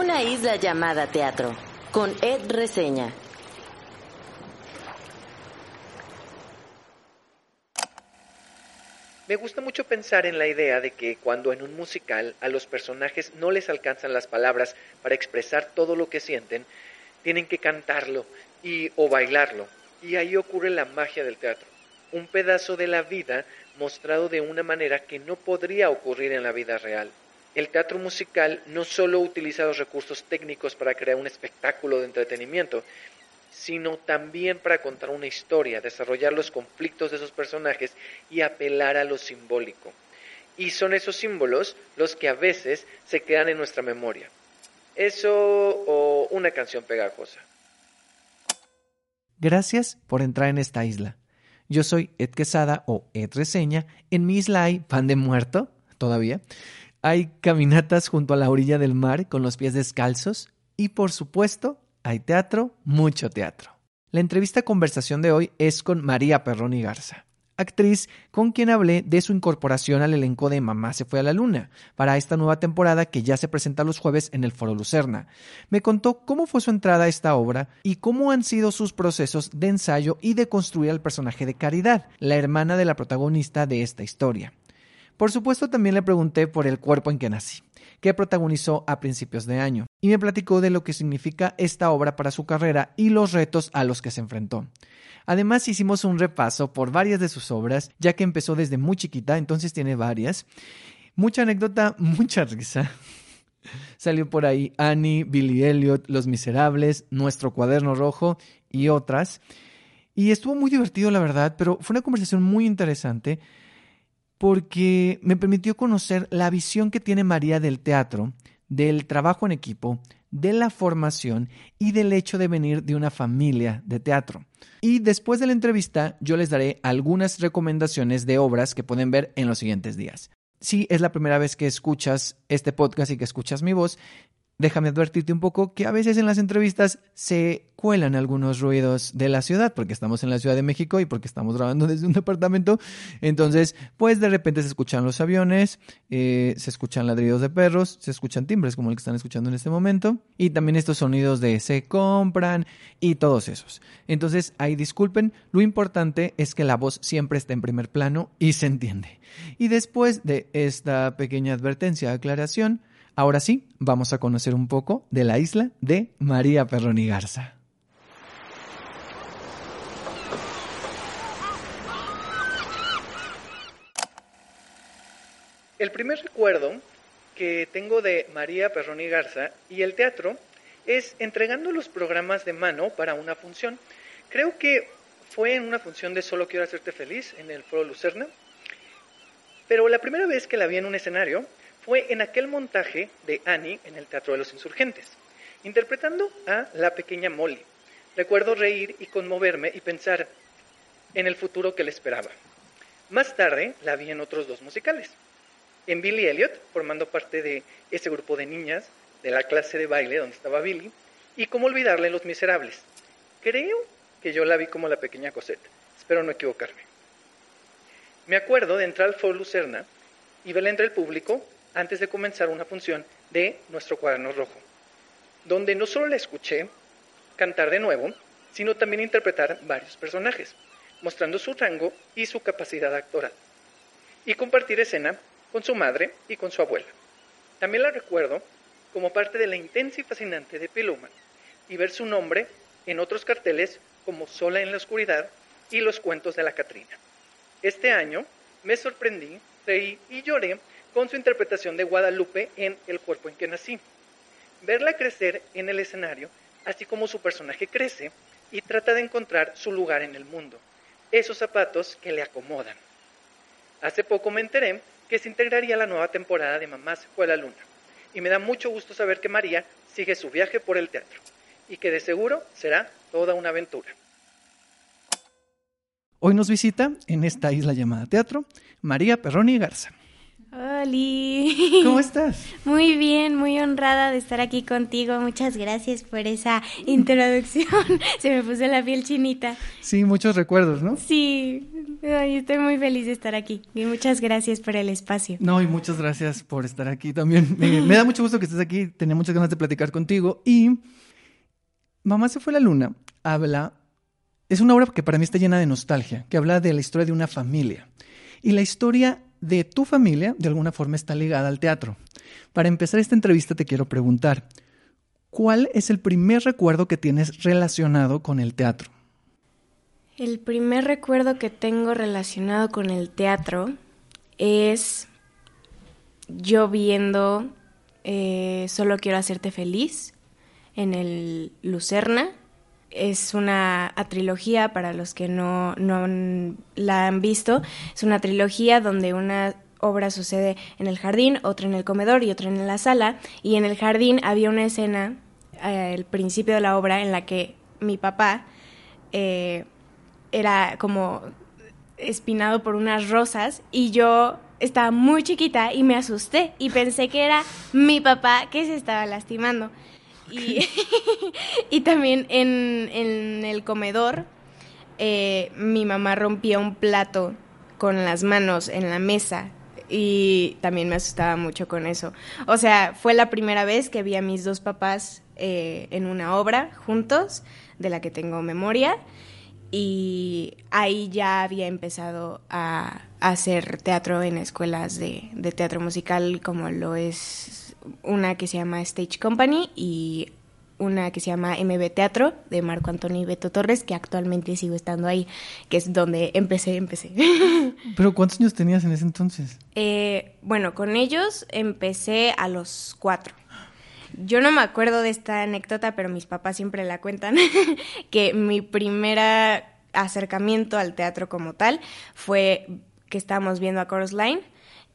Una isla llamada teatro, con Ed Reseña. Me gusta mucho pensar en la idea de que cuando en un musical a los personajes no les alcanzan las palabras para expresar todo lo que sienten, tienen que cantarlo y o bailarlo. Y ahí ocurre la magia del teatro. Un pedazo de la vida mostrado de una manera que no podría ocurrir en la vida real. El teatro musical no solo utiliza los recursos técnicos para crear un espectáculo de entretenimiento, sino también para contar una historia, desarrollar los conflictos de esos personajes y apelar a lo simbólico. Y son esos símbolos los que a veces se quedan en nuestra memoria. Eso o una canción pegajosa. Gracias por entrar en esta isla. Yo soy Ed Quesada o Ed Reseña. En mi isla hay pan de muerto, todavía. Hay caminatas junto a la orilla del mar con los pies descalzos. Y por supuesto, hay teatro, mucho teatro. La entrevista conversación de hoy es con María Perroni Garza, actriz con quien hablé de su incorporación al elenco de Mamá se fue a la luna para esta nueva temporada que ya se presenta los jueves en el Foro Lucerna. Me contó cómo fue su entrada a esta obra y cómo han sido sus procesos de ensayo y de construir al personaje de Caridad, la hermana de la protagonista de esta historia. Por supuesto también le pregunté por el cuerpo en que nací que protagonizó a principios de año, y me platicó de lo que significa esta obra para su carrera y los retos a los que se enfrentó. Además hicimos un repaso por varias de sus obras, ya que empezó desde muy chiquita, entonces tiene varias. Mucha anécdota, mucha risa. Salió por ahí Annie, Billy Elliot, Los Miserables, Nuestro Cuaderno Rojo y otras. Y estuvo muy divertido, la verdad, pero fue una conversación muy interesante porque me permitió conocer la visión que tiene María del teatro, del trabajo en equipo, de la formación y del hecho de venir de una familia de teatro. Y después de la entrevista yo les daré algunas recomendaciones de obras que pueden ver en los siguientes días. Si es la primera vez que escuchas este podcast y que escuchas mi voz, déjame advertirte un poco que a veces en las entrevistas se cuelan algunos ruidos de la ciudad, porque estamos en la Ciudad de México y porque estamos grabando desde un departamento. Entonces, pues de repente se escuchan los aviones, eh, se escuchan ladridos de perros, se escuchan timbres como el que están escuchando en este momento, y también estos sonidos de se compran y todos esos. Entonces, ahí disculpen, lo importante es que la voz siempre está en primer plano y se entiende. Y después de esta pequeña advertencia, aclaración, Ahora sí, vamos a conocer un poco de la isla de María Perroni Garza. El primer recuerdo que tengo de María Perroni Garza y el teatro es entregando los programas de mano para una función. Creo que fue en una función de Solo quiero hacerte feliz en el Foro Lucerna, pero la primera vez que la vi en un escenario fue en aquel montaje de Annie en el Teatro de los Insurgentes, interpretando a la pequeña Molly. Recuerdo reír y conmoverme y pensar en el futuro que le esperaba. Más tarde la vi en otros dos musicales. En Billy Elliot, formando parte de ese grupo de niñas de la clase de baile donde estaba Billy, y cómo olvidarle Los Miserables. Creo que yo la vi como la pequeña Cosette, espero no equivocarme. Me acuerdo de entrar al Foro Lucerna y verla entre el público antes de comenzar una función de nuestro cuaderno rojo, donde no solo la escuché cantar de nuevo, sino también interpretar varios personajes, mostrando su rango y su capacidad actoral, y compartir escena con su madre y con su abuela. También la recuerdo como parte de la intensa y fascinante de Piluman, y ver su nombre en otros carteles como Sola en la Oscuridad y Los Cuentos de la Catrina. Este año me sorprendí, reí y lloré con su interpretación de Guadalupe en El cuerpo en que nací. Verla crecer en el escenario, así como su personaje crece y trata de encontrar su lugar en el mundo, esos zapatos que le acomodan. Hace poco me enteré que se integraría la nueva temporada de Mamás fue a la luna, y me da mucho gusto saber que María sigue su viaje por el teatro, y que de seguro será toda una aventura. Hoy nos visita en esta isla llamada teatro María Perroni Garza. Hola. ¿Cómo estás? Muy bien, muy honrada de estar aquí contigo. Muchas gracias por esa introducción. Se me puso la piel chinita. Sí, muchos recuerdos, ¿no? Sí. Ay, estoy muy feliz de estar aquí y muchas gracias por el espacio. No, y muchas gracias por estar aquí también. Me, me da mucho gusto que estés aquí, tenía muchas ganas de platicar contigo. Y Mamá se fue a la luna habla, es una obra que para mí está llena de nostalgia, que habla de la historia de una familia. Y la historia de tu familia, de alguna forma, está ligada al teatro. Para empezar esta entrevista te quiero preguntar, ¿cuál es el primer recuerdo que tienes relacionado con el teatro? El primer recuerdo que tengo relacionado con el teatro es yo viendo eh, Solo quiero hacerte feliz en el Lucerna. Es una trilogía para los que no, no la han visto. Es una trilogía donde una obra sucede en el jardín, otra en el comedor y otra en la sala. Y en el jardín había una escena eh, al principio de la obra en la que mi papá eh, era como espinado por unas rosas y yo estaba muy chiquita y me asusté y pensé que era mi papá que se estaba lastimando. Y, y también en, en, el comedor eh, mi mamá rompía un plato con las manos en la mesa y también me asustaba mucho con eso. O sea, fue la primera vez que vi a mis dos papás eh, en una obra juntos, de la que tengo memoria, y ahí ya había empezado a, hacer teatro en escuelas de, de, teatro musical como lo es una que se llama Stage Company y una que se llama MB Teatro de Marco Antonio y Beto Torres, que actualmente sigo estando ahí, que es donde empecé, empecé. ¿Pero cuántos años tenías en ese entonces? Eh, bueno, con ellos empecé a los cuatro. Yo no me acuerdo de esta anécdota, pero mis papás siempre la cuentan, que mi primer acercamiento al teatro como tal fue que estábamos viendo a Chorus Line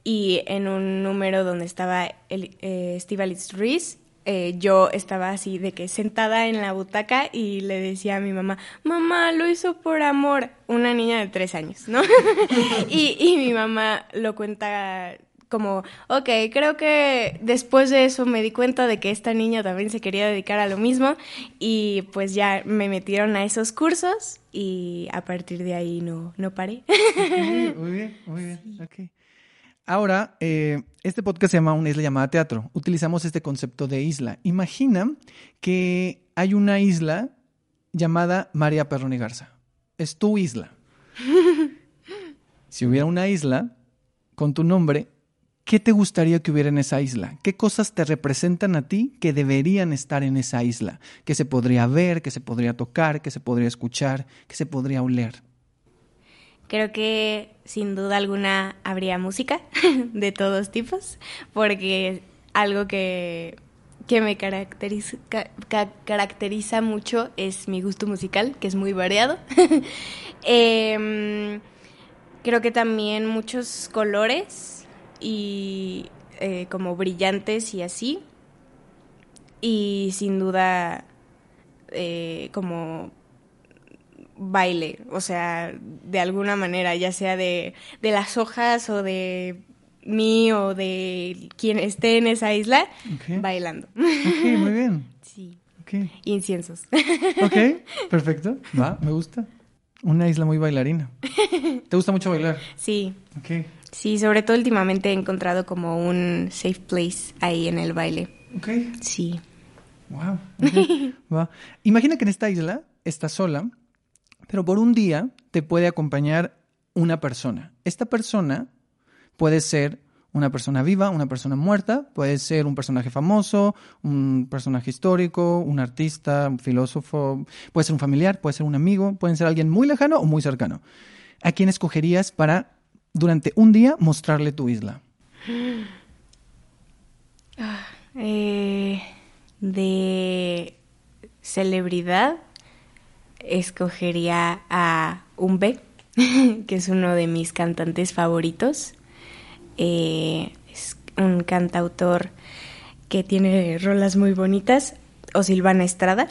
y en un número donde estaba el, eh, Steve Reese eh, yo estaba así de que sentada en la butaca y le decía a mi mamá, mamá, lo hizo por amor, una niña de tres años, ¿no? y, y mi mamá lo cuenta como, ok, creo que después de eso me di cuenta de que esta niña también se quería dedicar a lo mismo y pues ya me metieron a esos cursos y a partir de ahí no, no paré. muy bien, muy bien, ok. Ahora, eh, este podcast se llama Una isla llamada teatro. Utilizamos este concepto de isla. Imagina que hay una isla llamada María Perroni Garza. Es tu isla. si hubiera una isla con tu nombre, ¿qué te gustaría que hubiera en esa isla? ¿Qué cosas te representan a ti que deberían estar en esa isla? Que se podría ver, que se podría tocar, que se podría escuchar, que se podría oler. Creo que sin duda alguna habría música de todos tipos, porque algo que, que me caracteriza, caracteriza mucho es mi gusto musical, que es muy variado. eh, creo que también muchos colores y eh, como brillantes y así. Y sin duda eh, como baile, o sea, de alguna manera, ya sea de, de las hojas o de mí o de quien esté en esa isla, bailando. Ok, muy bien. Sí. Okay. Inciensos. Ok, perfecto. Va, me gusta. Una isla muy bailarina. ¿Te gusta mucho bailar? Sí. Ok. Sí, sobre todo últimamente he encontrado como un safe place ahí en el baile. Ok. Sí. Wow. Va. Imagina que en esta isla estás sola pero por un día te puede acompañar una persona. Esta persona puede ser una persona viva, una persona muerta, puede ser un personaje famoso, un personaje histórico, un artista, un filósofo, puede ser un familiar, puede ser un amigo, puede ser alguien muy lejano o muy cercano. ¿A quién escogerías para durante un día mostrarle tu isla? Ah, eh, de celebridad escogería a Umbe, que es uno de mis cantantes favoritos. Eh, es un cantautor que tiene rolas muy bonitas. O Silvana Estrada.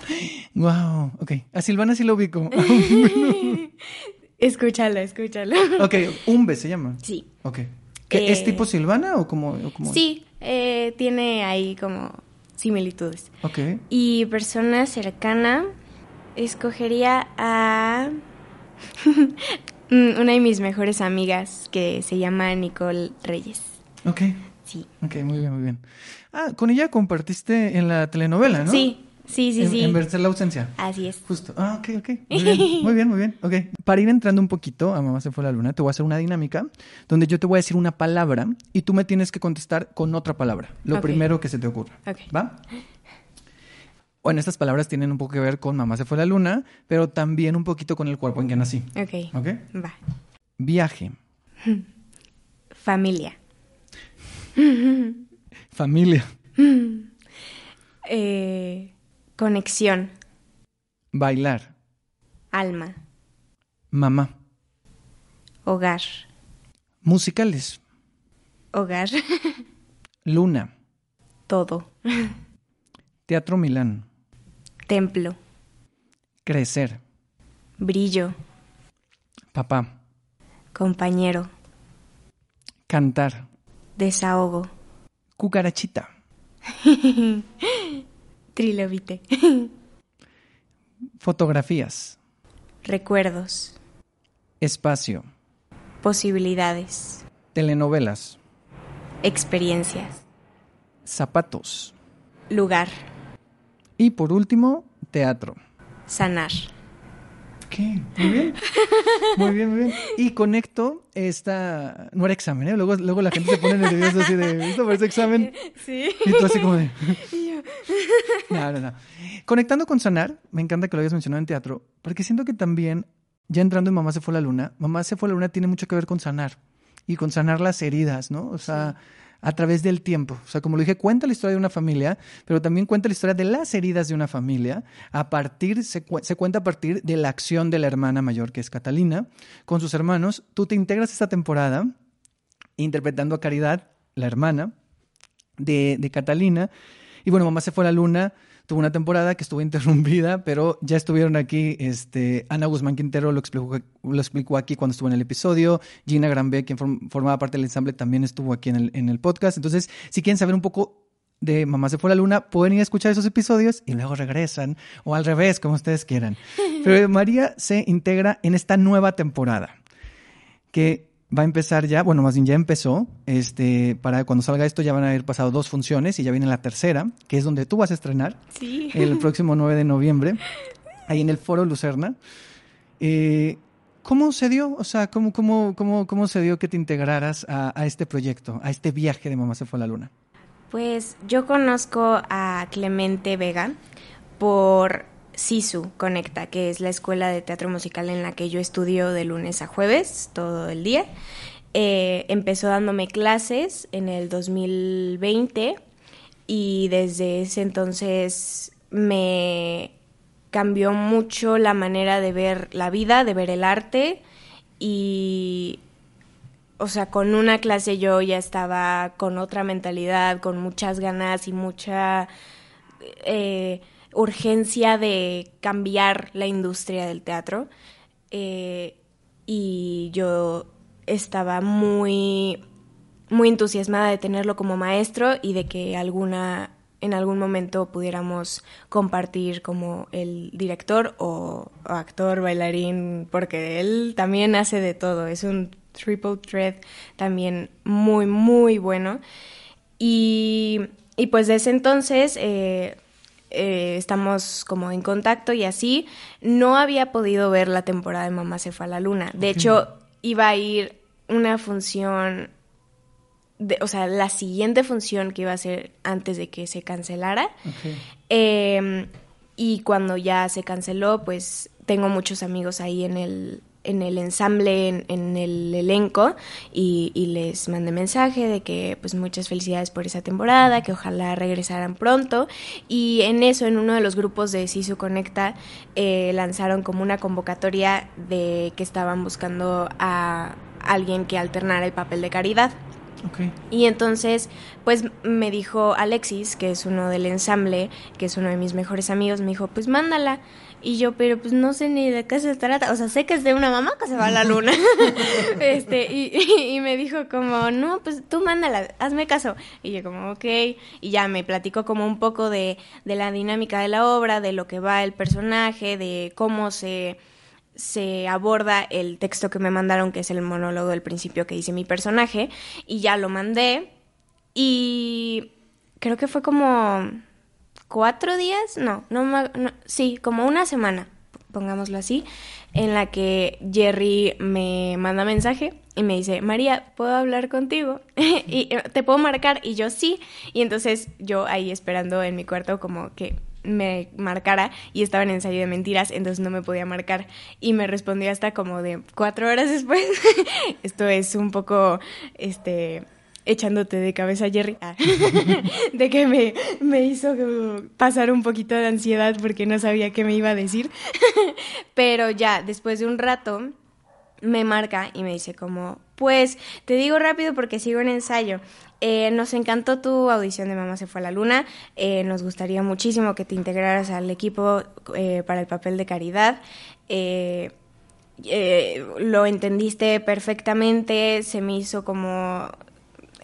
Wow, ok. A Silvana sí lo ubico. escúchala, escúchala. Ok, Umbe se llama. Sí. Ok. ¿Es eh, tipo Silvana o como...? Sí, eh, tiene ahí como similitudes. Ok. Y persona cercana, escogería a... Mm, Una de mis mejores amigas que se llama Nicole Reyes. Ok, Sí. ok, muy bien, muy bien. Ah, con ella compartiste en la telenovela, ¿no? Sí, sí, sí, en, sí. En la ausencia. Así es. Justo. Ah, ok, ok. Muy bien, muy bien, muy bien. Ok. Para ir entrando un poquito a Mamá se fue a la luna, te voy a hacer una dinámica donde yo te voy a decir una palabra y tú me tienes que contestar con otra palabra. Lo primero que se te ocurra. Ok. ¿Va? Bueno, estas palabras tienen un poco que ver con Mamá se fue a la luna, pero también un poquito con el cuerpo en que nací. Ok. ¿Ok? Va. Viaje, Familia. familia, Eh, conexión. bailar, Alma. mamá, Hogar. musicales, Hogar. luna, Todo. teatro Milán, Templo. crecer, Brillo. papá, Compañero. cantar, Desahogo. cucarachita, Trilobite. fotografías, Recuerdos. espacio, Posibilidades. telenovelas, Experiencias. zapatos Lugar. Y por último, teatro. Sanar. ¿Qué? Muy bien. Muy bien, muy bien. Y conecto esta... No era examen, ¿eh? Luego, luego la gente se pone nerviosa así de... Esto parece examen. Sí. Y tú así como de... No, no, no. Conectando con sanar, me encanta que lo hayas mencionado en teatro, porque siento que también, ya entrando en Mamá se fue a la luna, Mamá se fue a la luna tiene mucho que ver con sanar y con sanar las heridas, ¿no? O sea, a través del tiempo. O sea, como lo dije, cuenta la historia de una familia, pero también cuenta la historia de las heridas de una familia. A partir, se, se cuenta a partir de la acción de la hermana mayor, que es Catalina, con sus hermanos. Tú te integras esta temporada interpretando a Caridad, la hermana de, de Catalina. Y bueno, Mamá se fue a la luna. Tuvo una temporada que estuvo interrumpida, pero ya estuvieron aquí. Este, Ana Guzmán Quintero lo explicó, lo explicó aquí cuando estuvo en el episodio. Gina Granbe, quien form- formaba parte del ensamble, también estuvo aquí en el, en el podcast. Entonces, si quieren saber un poco de Mamá se fue a la luna, pueden ir a escuchar esos episodios y luego regresan, o al revés, como ustedes quieran. Pero María se integra en esta nueva temporada que va a empezar ya, bueno, más bien ya empezó, este, para cuando salga esto ya van a haber pasado dos funciones y ya viene la tercera, que es donde tú vas a estrenar Sí. el próximo 9 de noviembre, ahí en el Foro Lucerna. Eh, ¿Cómo se dio? O sea, ¿cómo, cómo, cómo, cómo se dio que te integraras a, a este proyecto, a este viaje de Mamá se fue a la luna? Pues yo conozco a Clemente Vega por SISU Conecta, que es la escuela de teatro musical en la que yo estudio de lunes a jueves, todo el día. Eh, empezó dándome clases en el 2020 y desde ese entonces me cambió mucho la manera de ver la vida, de ver el arte y o sea, con una clase yo ya estaba con otra mentalidad, con muchas ganas y mucha eh, urgencia de cambiar la industria del teatro. Eh, y yo estaba muy, muy entusiasmada de tenerlo como maestro y de que alguna en algún momento pudiéramos compartir como el director o, actor, bailarín, porque él también hace de todo, es un triple threat también muy, muy bueno. Y, y pues desde entonces eh, eh, estamos como en contacto y así. No había podido ver la temporada de Mamá se fue a la luna. De hecho, iba a ir una función, de, o sea, la siguiente función que iba a ser antes de que se cancelara. Eh, y cuando ya se canceló, pues tengo muchos amigos ahí en el, en el ensamble, en, en el elenco, y, y, les mandé mensaje de que pues muchas felicidades por esa temporada, que ojalá regresaran pronto. Y en eso, en uno de los grupos de Sisu Conecta, eh, lanzaron como una convocatoria de que estaban buscando a alguien que alternara el papel de caridad. Okay. Y entonces, pues me dijo Alexis, que es uno del ensamble, que es uno de mis mejores amigos, me dijo, pues mándala. Y yo, pero pues no sé ni de qué se trata. O sea, sé que es de una mamá que se va a la luna. este, y, y, y, me dijo como, no, pues tú mándala, hazme caso. Y yo como, ok. Y ya me platicó como un poco de, de la dinámica de la obra, de lo que va el personaje, de cómo se se aborda el texto que me mandaron, que es el monólogo del principio que dice mi personaje, y ya lo mandé. Y creo que fue como cuatro días, no, no, no sí, como una semana, pongámoslo así, en la que Jerry me manda mensaje y me dice, María, ¿puedo hablar contigo? y eh, te puedo marcar y yo sí. Y entonces yo ahí esperando en mi cuarto como que me marcara y estaba en ensayo de mentiras, entonces no me podía marcar y me respondió hasta como de cuatro horas después. Esto es un poco, este, echándote de cabeza, Jerry, ah, de que me, me hizo pasar un poquito de ansiedad porque no sabía qué me iba a decir. Pero ya, después de un rato, me marca y me dice como, pues te digo rápido porque sigo en ensayo. Eh, nos encantó tu audición de Mamá se fue a la luna. Eh, nos gustaría muchísimo que te integraras al equipo eh, para el papel de caridad. lo entendiste perfectamente, se me hizo como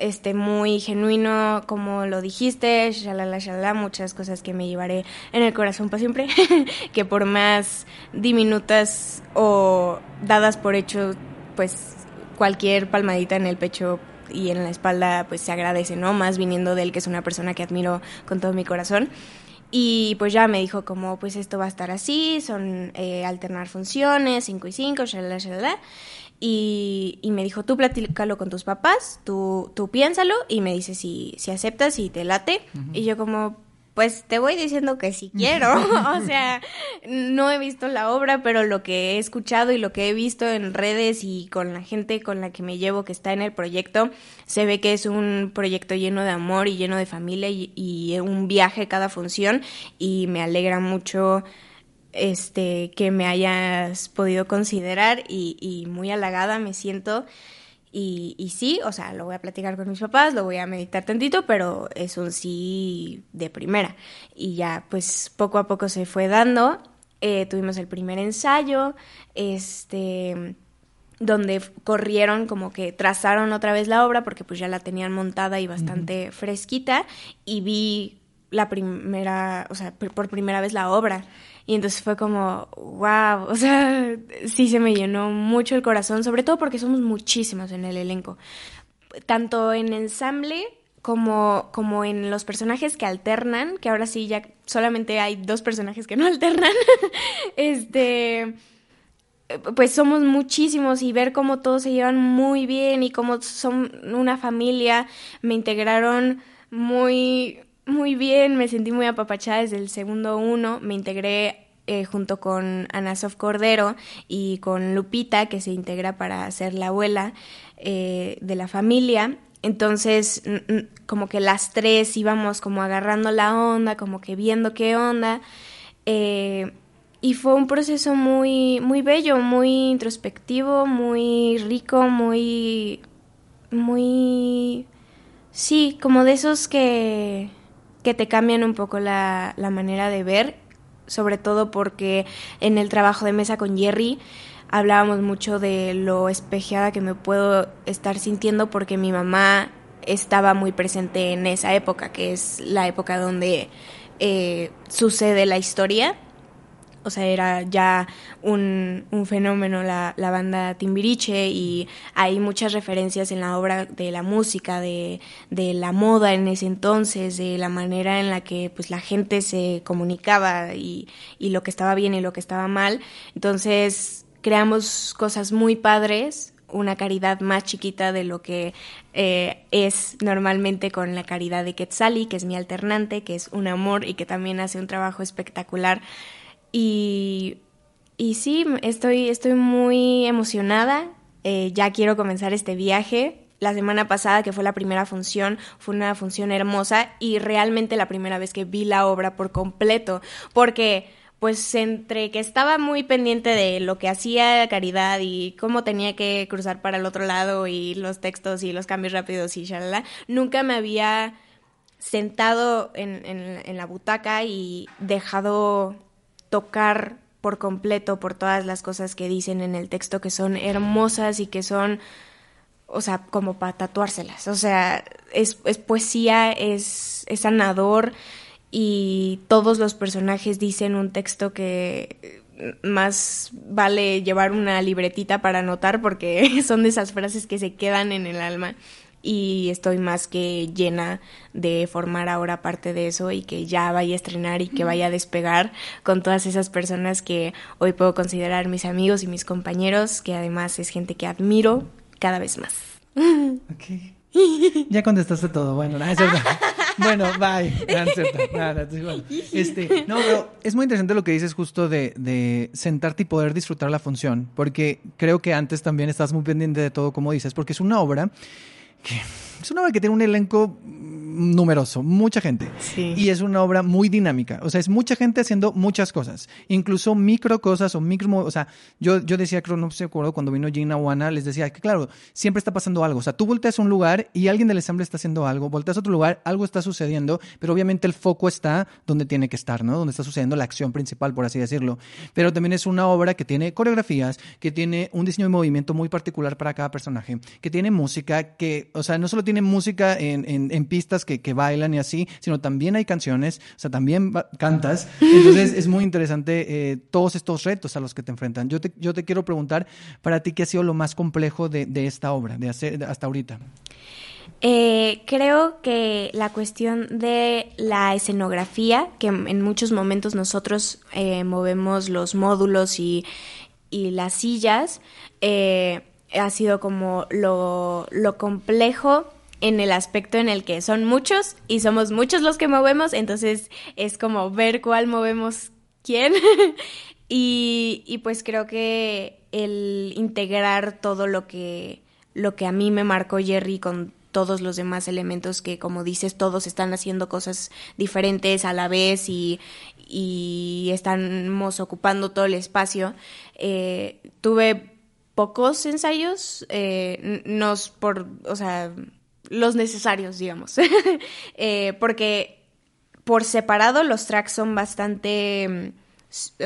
este muy genuino como lo dijiste, shalala shalala, muchas cosas que me llevaré en el corazón para siempre, que por más diminutas o dadas por hecho, pues cualquier palmadita en el pecho y en la espalda pues se agradece, ¿no? Más viniendo de él, que es una persona que admiro con todo mi corazón. Y pues ya me dijo como, pues esto va a estar así, son eh, alternar funciones, 5 y 5, shalala, shalala. Y, y, me dijo, tú platícalo con tus papás, tú, tú piénsalo y me dices si, si aceptas y te late. Y yo como, pues te voy diciendo que sí quiero. o sea, no he visto la obra, pero lo que he escuchado y lo que he visto en redes y con la gente con la que me llevo que está en el proyecto, se ve que es un proyecto lleno de amor y lleno de familia y, y un viaje cada función y me alegra mucho este que me hayas podido considerar y, y muy halagada me siento y, y, sí, o sea, lo voy a platicar con mis papás, lo voy a meditar tantito, pero es un sí de primera. Y ya, pues poco a poco se fue dando. Eh, tuvimos el primer ensayo, este donde corrieron como que trazaron otra vez la obra porque pues ya la tenían montada y bastante fresquita y vi la primera, o sea, por primera vez la obra y entonces fue como, wow, o sea, sí se me llenó mucho el corazón, sobre todo porque somos muchísimos en el elenco. Tanto en ensamble como, como en los personajes que alternan, que ahora sí ya solamente hay dos personajes que no alternan. este pues somos muchísimos y ver cómo todos se llevan muy bien y cómo son una familia, me integraron muy muy bien, me sentí muy apapachada desde el segundo uno, me integré eh, junto con Ana Sof Cordero y con Lupita, que se integra para ser la abuela eh, de la familia. Entonces, como que las tres íbamos como agarrando la onda, como que viendo qué onda. Eh, y fue un proceso muy, muy bello, muy introspectivo, muy rico, muy, muy, sí, como de esos que, que te cambian un poco la, la manera de ver, sobre todo porque en el trabajo de mesa con Jerry hablábamos mucho de lo espejeada que me puedo estar sintiendo porque mi mamá estaba muy presente en esa época, que es la época donde eh, sucede la historia o sea, era ya un, un fenómeno la, la, banda Timbiriche y hay muchas referencias en la obra de la música, de, de, la moda en ese entonces, de la manera en la que pues la gente se comunicaba y, y lo que estaba bien y lo que estaba mal. Entonces creamos cosas muy padres, una caridad más chiquita de lo que eh, es normalmente con la caridad de Quetzali, que es mi alternante, que es un amor y que también hace un trabajo espectacular y, y sí, estoy, estoy muy emocionada. Eh, ya quiero comenzar este viaje. La semana pasada, que fue la primera función, fue una función hermosa y realmente la primera vez que vi la obra por completo, porque pues entre que estaba muy pendiente de lo que hacía Caridad y cómo tenía que cruzar para el otro lado y los textos y los cambios rápidos y shalala, nunca me había sentado en, en, en la butaca y dejado tocar por completo por todas las cosas que dicen en el texto que son hermosas y que son, o sea, como para tatuárselas. O sea, es, es poesía, es, es sanador y todos los personajes dicen un texto que más vale llevar una libretita para anotar porque son de esas frases que se quedan en el alma y estoy más que llena de formar ahora parte de eso y que ya vaya a estrenar y que vaya a despegar con todas esas personas que hoy puedo considerar mis amigos y mis compañeros, que además es gente que admiro cada vez más. Ok. Ya contestaste todo. Bueno, nada, es verdad. Bueno, bye. Nada, es igual. Este, no, pero es muy interesante lo que dices justo de, de sentarte y poder disfrutar la función, porque creo que antes también estás muy pendiente de todo, como dices, porque es una obra que es una obra que tiene un elenco numeroso, mucha gente. Sí. Y es una obra muy dinámica. O sea, es mucha gente haciendo muchas cosas. Incluso micro cosas o micro... O sea, yo, yo decía, creo, no sé, acuerdo, cuando vino Gina Wana, les decía que, claro, siempre está pasando algo. O sea, tú volteas a un lugar y alguien del ensamble está haciendo algo. Volteas a otro lugar, algo está sucediendo, pero obviamente el foco está donde tiene que estar, ¿no? Donde está sucediendo la acción principal, por así decirlo. Pero también es una obra que tiene coreografías, que tiene un diseño de movimiento muy particular para cada personaje, que tiene música, que, o sea, no solo tiene música en, en, en pistas que, que, bailan y así, sino también hay canciones, o sea, también cantas. Entonces es muy interesante eh, todos estos retos a los que te enfrentan. Yo te, yo te quiero preguntar, para ti, ¿qué ha sido lo más complejo de, de esta obra, de hacer hasta ahorita? Eh, creo que la cuestión de la escenografía, que en muchos momentos nosotros eh, movemos los módulos y, y las sillas, eh, ha sido como lo, lo complejo en el aspecto en el que son muchos y somos muchos los que movemos, entonces es como ver cuál movemos quién. y, y, pues creo que el integrar todo lo que, lo que a mí me marcó Jerry con todos los demás elementos que, como dices, todos están haciendo cosas diferentes a la vez y, y estamos ocupando todo el espacio. Eh, tuve pocos ensayos, eh, por, o sea, los necesarios, digamos, eh, porque por separado los tracks son bastante,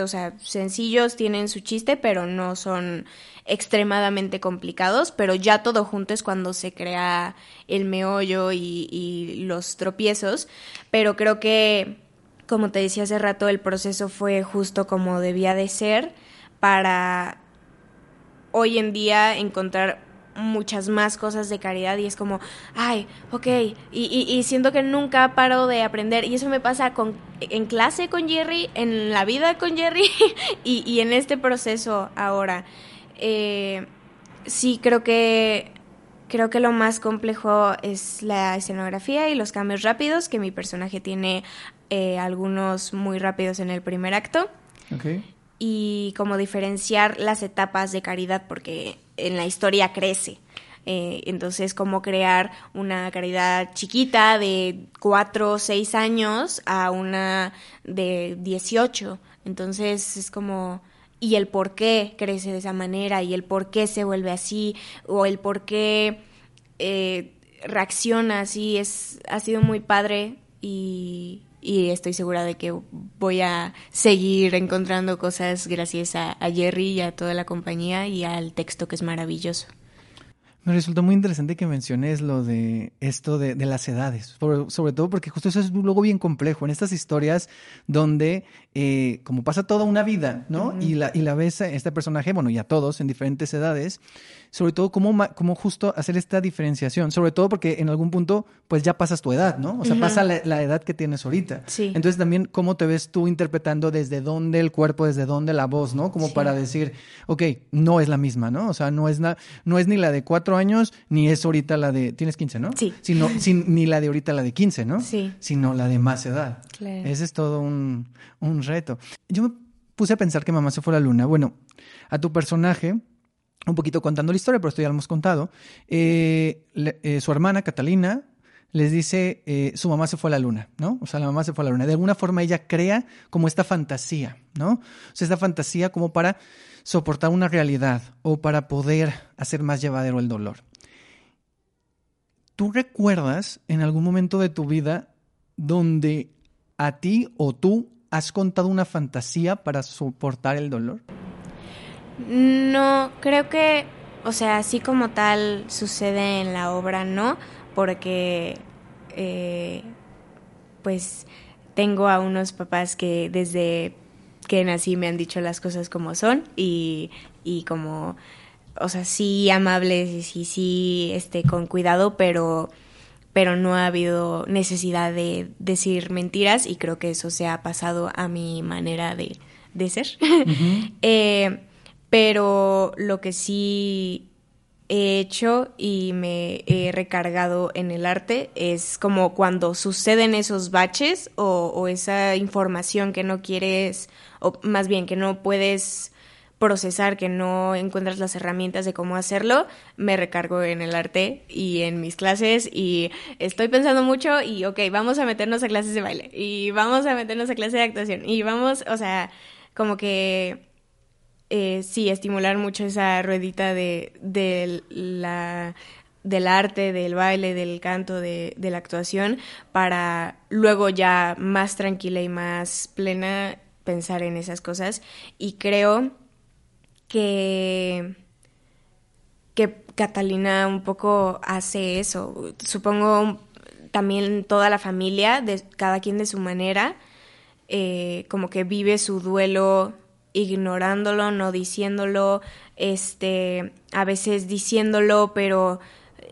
o sea, sencillos, tienen su chiste, pero no son extremadamente complicados, pero ya todo junto es cuando se crea el meollo y, y los tropiezos, pero creo que, como te decía hace rato, el proceso fue justo como debía de ser para hoy en día encontrar muchas más cosas de caridad y es como, ay, ok, y, y, siento que nunca paro de aprender y eso me pasa con, en clase con Jerry, en la vida con Jerry y, y en este proceso ahora. Eh, sí, creo que, creo que lo más complejo es la escenografía y los cambios rápidos, que mi personaje tiene eh, algunos muy rápidos en el primer acto. Okay. Y como diferenciar las etapas de caridad, porque en la historia crece. Eh, entonces, cómo crear una caridad chiquita de 4 o 6 años a una de 18. Entonces, es como... Y el por qué crece de esa manera, y el por qué se vuelve así, o el por qué eh, reacciona así, es, ha sido muy padre y, y estoy segura de que voy a seguir encontrando cosas gracias a, Jerry y a toda la compañía y al texto que es maravilloso. Me resultó muy interesante que menciones lo de esto de, las edades, sobre, sobre, todo porque justo eso es luego bien complejo en estas historias donde, eh, como pasa toda una vida, ¿no? Uh -huh. y, la, y la ves a este personaje, bueno, y a todos en diferentes edades, sobre todo cómo, cómo justo hacer esta diferenciación, sobre todo porque en algún punto pues ya pasas tu edad, ¿no? O sea, uh -huh. pasa la, la, edad que tienes ahorita. Sí. Entonces también cómo te ves tú interpretando desde dónde el cuerpo, desde dónde la voz, ¿no? Como sí. para decir, ok, no es la misma, ¿no? O sea, no es, na, no es ni la de cuatro años, ni es ahorita la de, tienes 15, ¿no? Sí. Sino, sin, ni la de ahorita la de 15, ¿no? Sí. Sino la de más edad. Claro. Ese es todo un, un reto. Yo me puse a pensar que mamá se fue a la luna. Bueno, a tu personaje un poquito contando la historia, pero esto ya lo hemos contado. Eh, eh, su hermana, Catalina, les dice, eh, su mamá se fue a la luna, ¿no? O sea, la mamá se fue a la luna. De alguna forma ella crea como esta fantasía, ¿no? O sea, esta fantasía como para soportar una realidad o para poder hacer más llevadero el dolor. ¿Tú recuerdas en algún momento de tu vida donde a ti o tú has contado una fantasía para soportar el dolor? No, creo que, o sea, así como tal sucede en la obra, no, porque eh, pues tengo a unos papás que desde que nací me han dicho las cosas como son y, y como, o sea, sí amables y sí, sí, este, con cuidado, pero pero no ha habido necesidad de decir mentiras y creo que eso se ha pasado a mi manera de, de ser. eh, pero lo que sí he hecho y me he recargado en el arte es como cuando suceden esos baches o, o esa información que no quieres, o más bien que no puedes procesar, que no encuentras las herramientas de cómo hacerlo, me recargo en el arte y en mis clases y estoy pensando mucho y ok, vamos a meternos a clases de baile y vamos a meternos a clases de actuación y vamos, o sea, como que eh, sí, estimular mucho esa ruedita de, de la del arte, del baile, del canto, de, de la actuación, para luego ya más tranquila y más plena pensar en esas cosas. Y creo que, que Catalina un poco hace eso. Supongo también toda la familia, de, cada quien de su manera, eh, como que vive su duelo ignorándolo, no diciéndolo, este, a veces diciéndolo, pero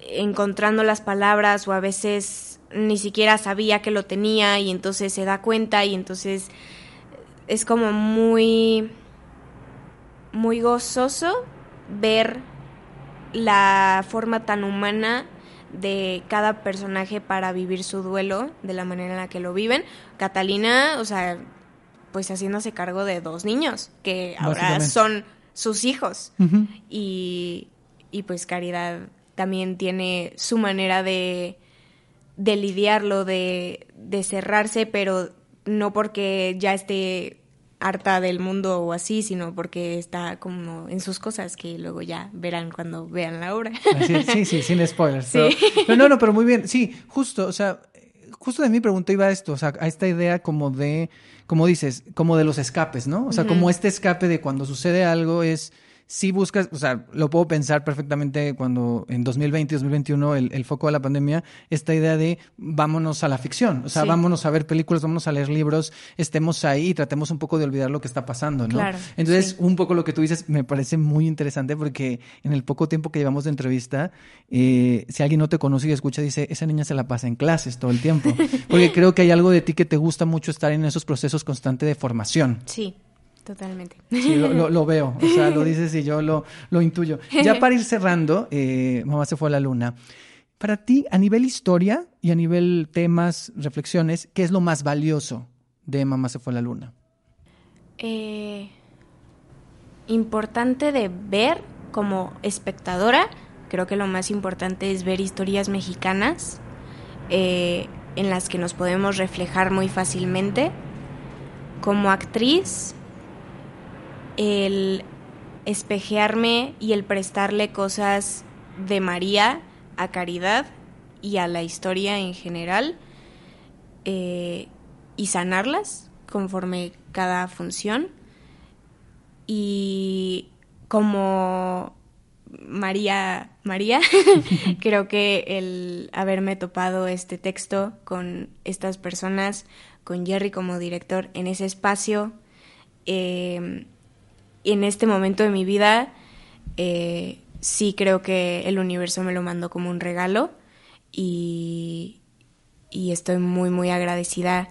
encontrando las palabras o a veces ni siquiera sabía que lo tenía y entonces se da cuenta y entonces es como muy muy gozoso ver la forma tan humana de cada personaje para vivir su duelo de la manera en la que lo viven. Catalina, o sea, pues haciéndose cargo de dos niños que ahora son sus hijos. y, y pues Caridad también tiene su manera de, de lidiarlo, de, de cerrarse, pero no porque ya esté harta del mundo o así, sino porque está como en sus cosas que luego ya verán cuando vean la obra. sí, sí, sin spoilers. Pero, no, no, pero muy bien. Sí, justo, o sea, justo de mi pregunta iba a esto, o sea, a esta idea como de, como dices, como de los escapes, ¿no? O sea, como este escape de cuando sucede algo es si buscas, o sea, lo puedo pensar perfectamente cuando en 2020, 2021, el, el foco de la pandemia, esta idea de vámonos a la ficción, o sea, vámonos a ver películas, vámonos a leer libros, estemos ahí y tratemos un poco de olvidar lo que está pasando, ¿no? Claro, Entonces, sí. un poco lo que tú dices me parece muy interesante porque en el poco tiempo que llevamos de entrevista, eh, si alguien no te conoce y escucha, dice, esa niña se la pasa en clases todo el tiempo, porque creo que hay algo de ti que te gusta mucho estar en esos procesos constantes de formación. Sí. Totalmente. Sí, lo, lo, lo, veo, o sea, lo dices y yo lo, lo intuyo. Ya para ir cerrando, eh, Mamá se fue a la luna. Para ti, a nivel historia y a nivel temas, reflexiones, ¿qué es lo más valioso de Mamá se fue a la luna? Eh, importante de ver como espectadora, creo que lo más importante es ver historias mexicanas eh, en las que nos podemos reflejar muy fácilmente. Como actriz, el espejearme y el prestarle cosas de María a Caridad y a la historia en general eh, y sanarlas conforme cada función. Y como María María creo que el haberme topado este texto con estas personas con Jerry como director en ese espacio eh, en este momento de mi vida eh, sí creo que el universo me lo mandó como un regalo y, estoy muy muy agradecida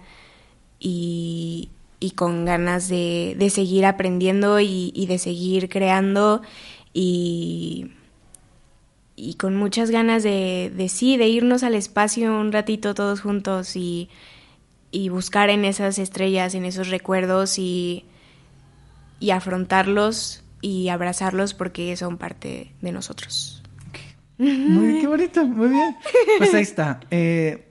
y, con ganas de, de, seguir aprendiendo y, y de seguir creando y, y con muchas ganas de, de, sí, de irnos al espacio un ratito todos juntos y, y buscar en esas estrellas, en esos recuerdos y, y afrontarlos y abrazarlos porque son parte de nosotros. Muy qué bonito, muy bien. Pues ahí está. Eh,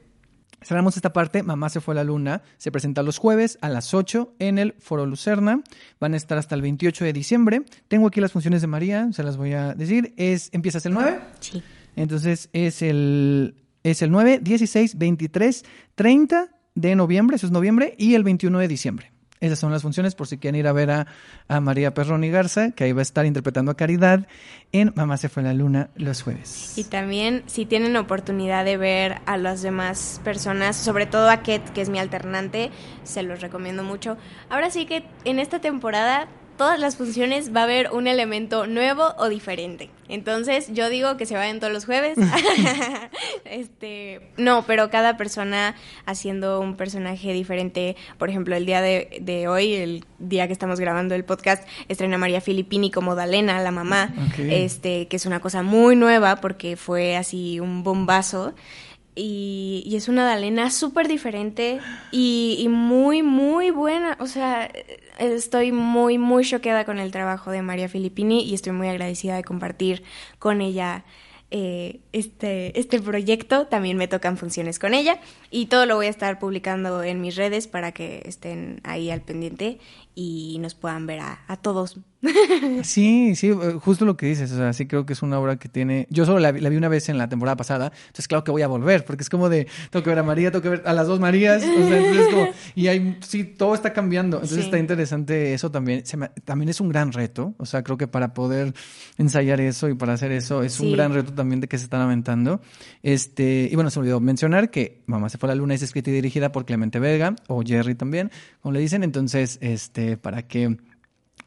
cerramos esta parte. Mamá se fue a la luna. Se presenta los jueves a las 8 en el Foro Lucerna. Van a estar hasta el 28 de diciembre. Tengo aquí las funciones de María, se las voy a decir. Es, ¿Empiezas el 9? Sí. Entonces es el, es el 9, 16, 23, 30 de noviembre, eso es noviembre, y el 21 de diciembre. Esas son las funciones por si quieren ir a ver a, a María Perroni Garza, que ahí va a estar interpretando a Caridad en Mamá se fue la luna los jueves. Y también si tienen oportunidad de ver a las demás personas, sobre todo a Ket, que es mi alternante, se los recomiendo mucho. Ahora sí que en esta temporada todas las funciones va a haber un elemento nuevo o diferente. Entonces, yo digo que se vayan todos los jueves. este, no, pero cada persona haciendo un personaje diferente. Por ejemplo, el día de, de, hoy, el día que estamos grabando el podcast, estrena María Filippini como Dalena, la mamá. Okay. Este, que es una cosa muy nueva porque fue así un bombazo. Y, y, es una Dalena súper diferente y, y, muy, muy buena. O sea, estoy muy, muy choqueada con el trabajo de María Filippini y estoy muy agradecida de compartir con ella eh, este, este proyecto. También me tocan funciones con ella y todo lo voy a estar publicando en mis redes para que estén ahí al pendiente y nos puedan ver a, a todos. Sí, sí, justo lo que dices, o sea, sí creo que es una obra que tiene, yo solo la, la, vi una vez en la temporada pasada, entonces claro que voy a volver, porque es como de, tengo que ver a María, tengo que ver a las dos Marías, o sea, entonces como, y hay, sí, todo está cambiando, entonces sí. está interesante eso también, me, también es un gran reto, o sea, creo que para poder ensayar eso y para hacer eso es sí. un gran reto también de que se están aventando, este, y bueno, se me olvidó mencionar que Mamá se fue a la luna es escrita y dirigida por Clemente Vega, o Jerry también, como le dicen, entonces, este, para que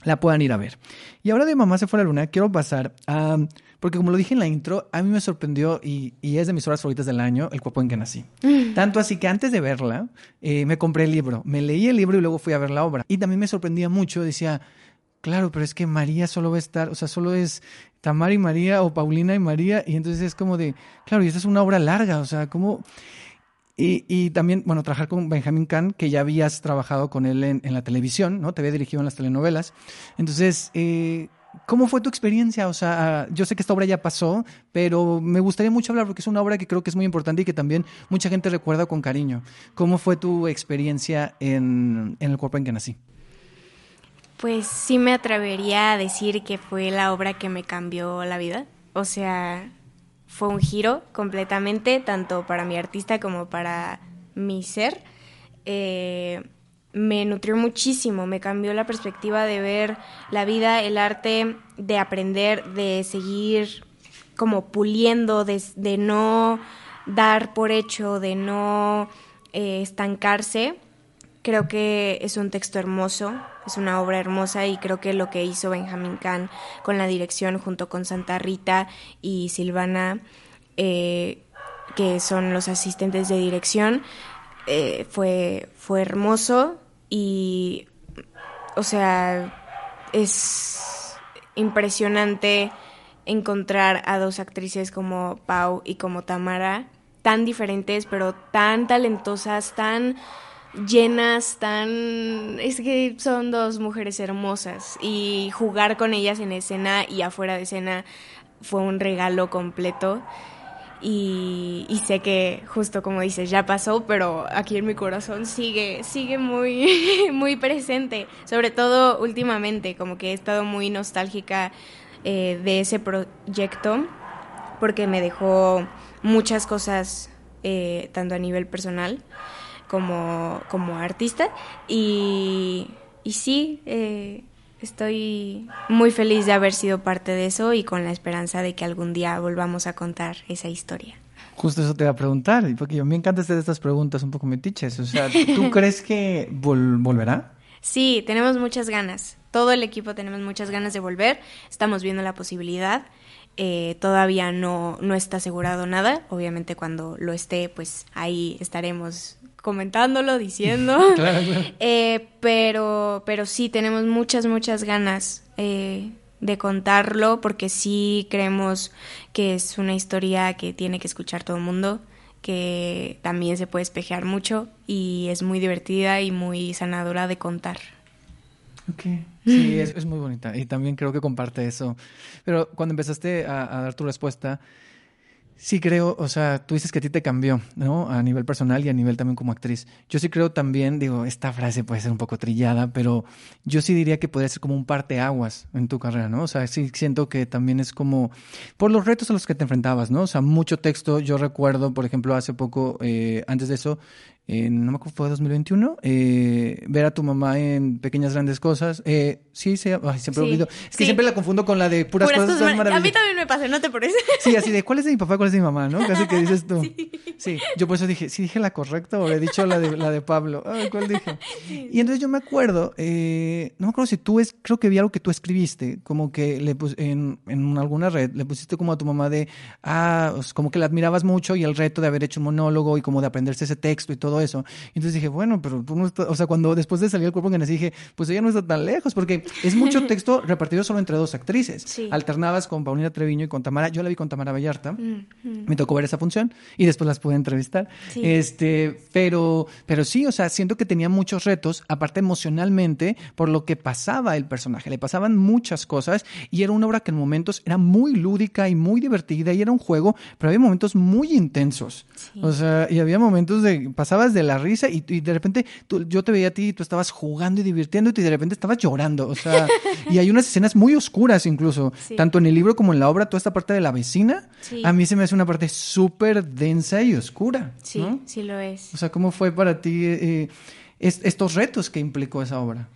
la puedan ir a ver. Y ahora de Mamá se fue a la luna, quiero pasar a... Porque como lo dije en la intro, a mí me sorprendió y, y es de mis obras favoritas del año, El cuerpo en que nací. Mm. Tanto así que antes de verla, eh, me compré el libro, me leí el libro y luego fui a ver la obra. Y también me sorprendía mucho, decía, claro, pero es que María solo va a estar, o sea, solo es Tamara y María o Paulina y María. Y entonces es como de, claro, y esta es una obra larga, o sea, ¿cómo...? Y, y, también, bueno, trabajar con Benjamin Kahn, que ya habías trabajado con él en, en la televisión, ¿no? Te había dirigido en las telenovelas. Entonces, eh, ¿cómo fue tu experiencia? O sea, yo sé que esta obra ya pasó, pero me gustaría mucho hablar porque es una obra que creo que es muy importante y que también mucha gente recuerda con cariño. ¿Cómo fue tu experiencia en, en El cuerpo en que nací? Pues sí me atrevería a decir que fue la obra que me cambió la vida. O sea, fue un giro completamente, tanto para mi artista como para mi ser. Eh, me nutrió muchísimo, me cambió la perspectiva de ver la vida, el arte, de aprender, de seguir como puliendo, de, no dar por hecho, de no eh, estancarse. Creo que es un texto hermoso, es una obra hermosa y creo que lo que hizo Benjamin Kahn con la dirección junto con Santa Rita y Silvana, eh, que son los asistentes de dirección, eh, fue, fue hermoso y, o sea, es impresionante encontrar a dos actrices como Pau y como Tamara, tan diferentes, pero tan talentosas, tan llenas, tan... Es que son dos mujeres hermosas y jugar con ellas en escena y afuera de escena fue un regalo completo. Y, sé que justo como dices ya pasó pero aquí en mi corazón sigue sigue muy muy presente sobre todo últimamente como que he estado muy nostálgica eh, de ese proyecto porque me dejó muchas cosas eh, tanto a nivel personal como, como artista y, y sí, eh, estoy muy feliz de haber sido parte de eso y con la esperanza de que algún día volvamos a contar esa historia. Justo eso te iba a preguntar, porque mí me encanta hacer estas preguntas un poco metiches. O sea, ¿tú crees que vol volverá? Sí, tenemos muchas ganas. Todo el equipo tenemos muchas ganas de volver. Estamos viendo la posibilidad. Eh, todavía no, no está asegurado nada. Obviamente cuando lo esté, pues ahí estaremos comentándolo, diciendo. claro, claro. Eh, pero, pero sí, tenemos muchas, muchas ganas eh, de contarlo porque sí creemos que es una historia que tiene que escuchar todo el mundo, que también se puede espejear mucho y es muy divertida y muy sanadora de contar. Ok. Sí, es, es muy bonita y también creo que comparte eso. Pero cuando empezaste a, a dar tu respuesta, Sí creo, o sea, tú dices que a ti te cambió, ¿no? A nivel personal y a nivel también como actriz. Yo sí creo también, digo, esta frase puede ser un poco trillada, pero yo sí diría que podría ser como un parteaguas en tu carrera, ¿no? O sea, sí siento que también es como por los retos a los que te enfrentabas, ¿no? O sea, mucho texto. Yo recuerdo, por ejemplo, hace poco, eh, antes de eso, en, no me acuerdo, fue 2021, eh, ver a tu mamá en Pequeñas Grandes Cosas. Eh, sí, sí, ay, siempre Sí, olvido. Es que siempre la confundo con la de puras, Puras cosas, cosas todas mar- a mí maravillosas. también me pasa, no te parece. Sí, así de, ¿cuál es de mi papá, cuál es de mi mamá, no? Casi que dices tú. Sí. yo por eso dije, ¿sí dije la correcta o he dicho la de, la de Pablo? Ay, ¿cuál dije? Y entonces yo me acuerdo, eh, no me acuerdo si tú, es, creo que vi algo que tú escribiste, como que le pus- en, en alguna red, le pusiste como a tu mamá de, ah, pues, como que la admirabas mucho y el reto de haber hecho un monólogo y como de aprenderse ese texto y todo eso. Y entonces dije, bueno, pero tú no estás, o sea, cuando después de salir el cuerpo que nací dije, pues ella no está tan lejos, porque es mucho texto repartido solo entre dos actrices. Sí. Alternabas con Paulina Treviño y con Tamara, yo la vi con Tamara Vallarta. Mm, mm. Me tocó ver esa función y después las pude entrevistar. Sí. Este, pero, pero sí, o sea, siento que tenía muchos retos, aparte emocionalmente, por lo que pasaba el personaje. Le pasaban muchas cosas y era una obra que en momentos era muy lúdica y muy divertida y era un juego, pero había momentos muy intensos. Sí. O sea, y había momentos de, de la risa y, y de repente tú- yo te veía a ti y tú estabas jugando y divirtiéndote y de repente estabas llorando. O sea, y hay unas escenas muy oscuras incluso, Sí. tanto en el libro como en la obra, toda esta parte de la vecina. Sí. A mí se me hace una parte súper densa y oscura. Sí, ¿no? sí lo es. O sea, ¿cómo fue para ti eh, es- estos retos que implicó esa obra?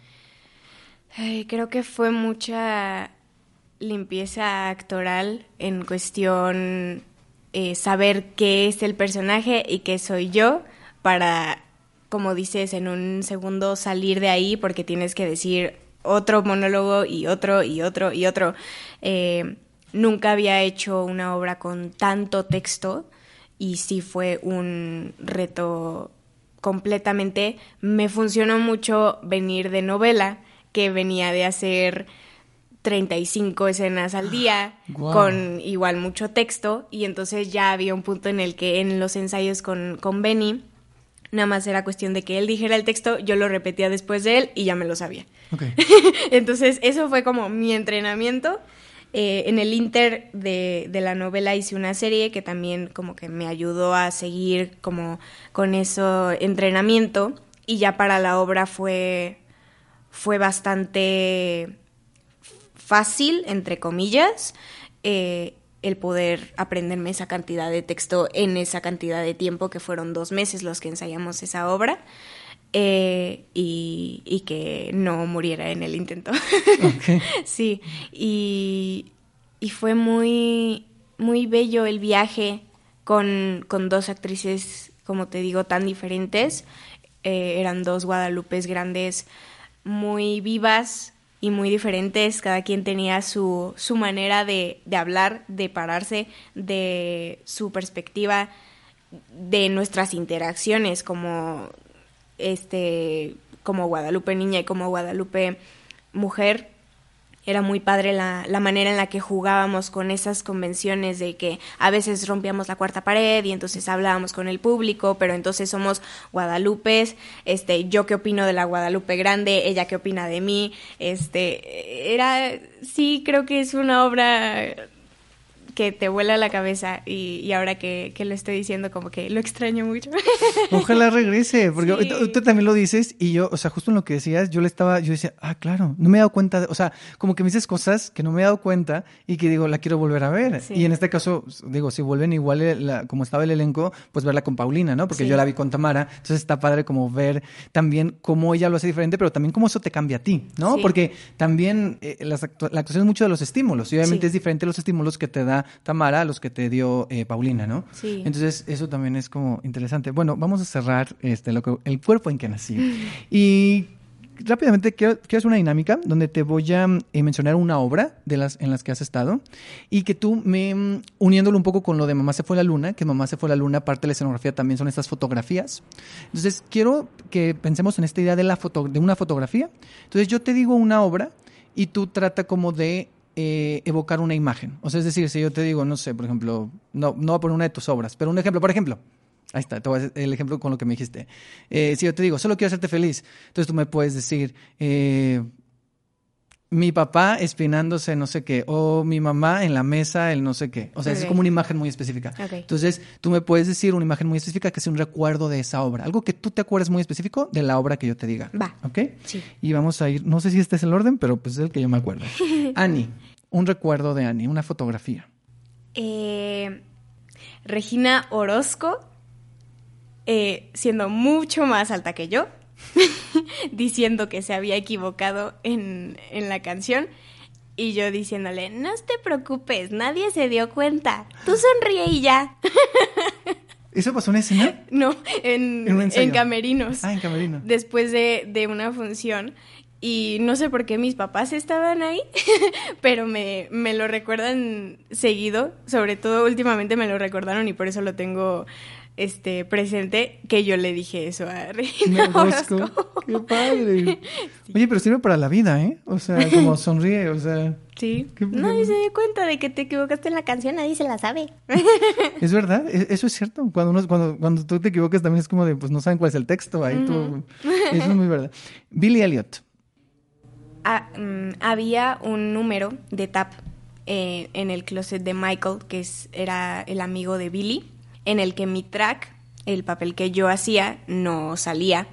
Ay, creo que fue mucha limpieza actoral en cuestión eh, saber qué es el personaje y qué soy yo para, como dices, en un segundo salir de ahí porque tienes que decir otro monólogo y otro y otro y otro. Eh, nunca había hecho una obra con tanto texto y sí fue un reto completamente. Me funcionó mucho venir de novela, que venía de hacer 35 escenas al día, con igual mucho texto, y entonces ya había un punto en el que en los ensayos con, con Benny, nada más era cuestión de que él dijera el texto, yo lo repetía después de él y ya me lo sabía. Entonces, eso fue como mi entrenamiento. Eh, en el inter de, de la novela hice una serie que también como que me ayudó a seguir como con eso entrenamiento y ya para la obra fue, fue bastante fácil, entre comillas, eh, el poder aprenderme esa cantidad de texto en esa cantidad de tiempo, que fueron dos meses los que ensayamos esa obra, eh, y, y que no muriera en el intento. Sí, y, y fue muy, muy bello el viaje con, con dos actrices, como te digo, tan diferentes. Eh, eran dos Guadalupes grandes, muy vivas y muy diferentes. Cada quien tenía su, su manera de, de hablar, de pararse, de su perspectiva, de nuestras interacciones como este como Guadalupe niña y como Guadalupe mujer era muy padre la, la manera en la que jugábamos con esas convenciones de que a veces rompíamos la cuarta pared y entonces hablábamos con el público, pero entonces somos Guadalupes, este, yo qué opino de la Guadalupe grande, ella qué opina de mí, este, era, sí, creo que es una obra que te vuela la cabeza y, y ahora que, que lo estoy diciendo como que lo extraño mucho. Ojalá regrese, porque Sí. también lo dices y yo, o sea, justo en lo que decías, yo le estaba, yo decía, ah, claro, no me he dado cuenta, de- o sea, como que me dices cosas que no me he dado cuenta y que digo, la quiero volver a ver. Sí. Y en este caso, digo, si vuelven igual eh, la- como estaba el elenco, pues verla con Paulina, ¿no? Porque Sí. yo la vi con Tamara, entonces está padre como ver también cómo ella lo hace diferente, pero también cómo eso te cambia a ti, ¿no? Porque también eh, las actu- la actuación es mucho de los estímulos y obviamente es diferente los estímulos que te da Tamara a los que te dio eh, Paulina, ¿no? Sí. Entonces, eso también es como interesante. Bueno, vamos a cerrar este, lo que, el cuerpo en que nací. Y rápidamente quiero, quiero hacer una dinámica donde te voy a eh, mencionar una obra de las en las que has estado y que tú me uniéndolo un poco con lo de Mamá se fue a la luna, que Mamá se fue a la luna, parte de la escenografía también son estas fotografías. Entonces, quiero que pensemos en esta idea de la foto, de una fotografía. Entonces, yo te digo una obra y tú trata como de eh, evocar una imagen. O sea, es decir, si yo te digo, no sé, por ejemplo, no, no voy a poner una de tus obras, pero un ejemplo, por ejemplo, ahí está, te voy a hacer el ejemplo con lo que me dijiste. Eh, si yo te digo, solo quiero hacerte feliz, entonces tú me puedes decir, eh, mi papá espinándose no sé qué, o mi mamá en la mesa el no sé qué. O sea, es como una imagen muy específica. Entonces, tú me puedes decir una imagen muy específica que sea un recuerdo de esa obra, algo que tú te acuerdes muy específico de la obra que yo te diga. Va. ¿Ok? Sí. Y vamos a ir, no sé si este es el orden, pero pues es el que yo me acuerdo. Annie, un recuerdo de Annie, una fotografía. Eh, Regina Orozco eh, siendo mucho más alta que yo, diciendo que se había equivocado en, en la canción. Y yo diciéndole, no te preocupes, nadie se dio cuenta. Tú sonríe y ya. ¿Eso pasó en escena? No, en, En en camerinos. Ah, en camerino. Después de, de una función. Y no sé por qué mis papás estaban ahí, pero me, me lo recuerdan seguido. Sobre todo últimamente me lo recordaron y por eso lo tengo este presente, que yo le dije eso a Regina Me Orozco. Orozco. Qué padre. Oye, pero sirve para la vida, ¿eh? O sea, como sonríe, o sea, Sí. Qué- Nadie se dio cuenta de que te equivocaste en la canción, nadie se la sabe. es verdad, e- eso es cierto. Cuando uno, cuando, cuando tú te equivocas también es como de, pues no saben cuál es el texto, ahí tú, eso es muy verdad. Billy Elliot. Mm, había un número de tap eh, en el closet de Michael, que es- era el amigo de Billy, en el que mi track, el papel que yo hacía, no salía,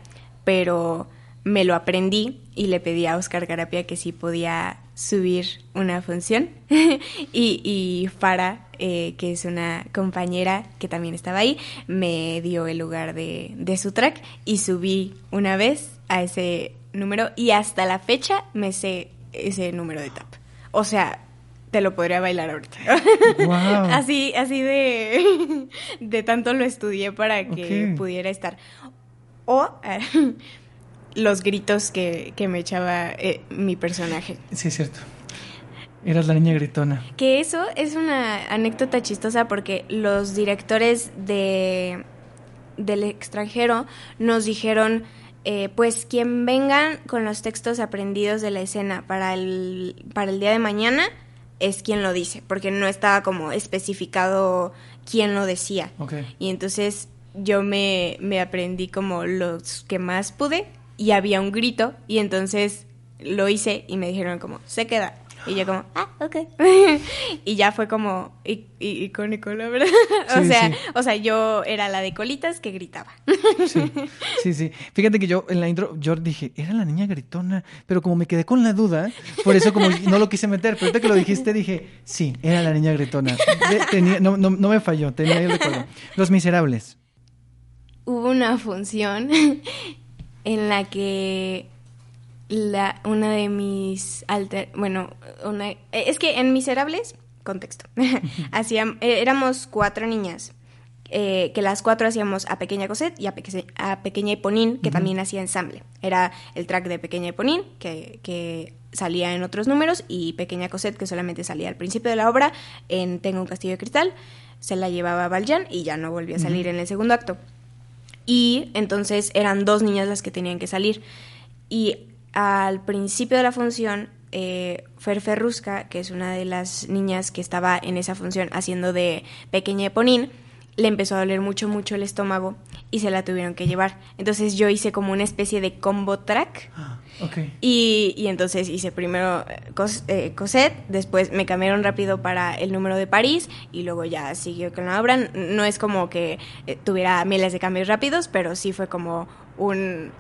pero me lo aprendí y le pedí a Oscar Garapia que si podía subir una función. y, y Farah, eh, que es una compañera que también estaba ahí, me dio el lugar de, de su track y subí una vez a ese número y hasta la fecha me sé ese número de tap. O sea, te lo podría bailar ahorita. Wow. así, así de, de tanto lo estudié para que pudiera estar. O los gritos que, que me echaba eh, mi personaje. Sí, es cierto. Eras la niña gritona. Que eso es una anécdota chistosa porque los directores de del extranjero nos dijeron eh, pues quien vengan con los textos aprendidos de la escena para el para el día de mañana es quien lo dice porque no estaba como especificado quién lo decía y entonces yo me, me aprendí como los que más pude y había un grito y entonces lo hice y me dijeron como, se queda. Y yo como, ah, ok. y ya fue como i- i- icónico, la verdad. o, sea, sí. o sea, yo era la de colitas que gritaba. Sí, sí, sí. Fíjate que yo en la intro, yo dije, era la niña gritona, pero como me quedé con la duda, por eso como no lo quise meter, pero ahorita que lo dijiste dije, sí, era la niña gritona. Tenía- no, no, no me falló, tenía el recuerdo. Los Miserables. Hubo una función en la que la, una de mis alter, bueno, una, eh, es que en Miserables, contexto, hacíam- eh, éramos cuatro niñas, eh, que las cuatro hacíamos a Pequeña Cosette y a, Peque- a Pequeña Eponín, que también hacía ensamble. Era el track de Pequeña Eponín, que, que salía en otros números, y Pequeña Cosette, que solamente salía al principio de la obra en Tengo un castillo de cristal, se la llevaba Valjean y ya no volvió a salir en el segundo acto. Y entonces eran dos niñas las que tenían que salir. Y al principio de la función, eh, Fer Ferrusca, que es una de las niñas que estaba en esa función haciendo de pequeña Eponín, le empezó a doler mucho, mucho el estómago y se la tuvieron que llevar. Entonces yo hice como una especie de combo track. Ah, Ok. Y, y entonces hice primero eh, Cos- eh, Cosette, después me cambiaron rápido para el número de París y luego ya siguió con la obra. No es como que eh, tuviera miles de cambios rápidos, pero sí fue como un...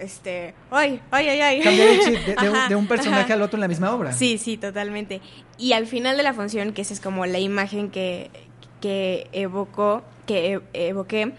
Este... ¡Ay, ay, ay, ay! Cambiar el chip de, de un- Ajá, de un personaje ajá. al otro en la misma obra. Sí, sí, totalmente. Y al final de la función, que esa es como la imagen que, que evocó, que e- evoqué,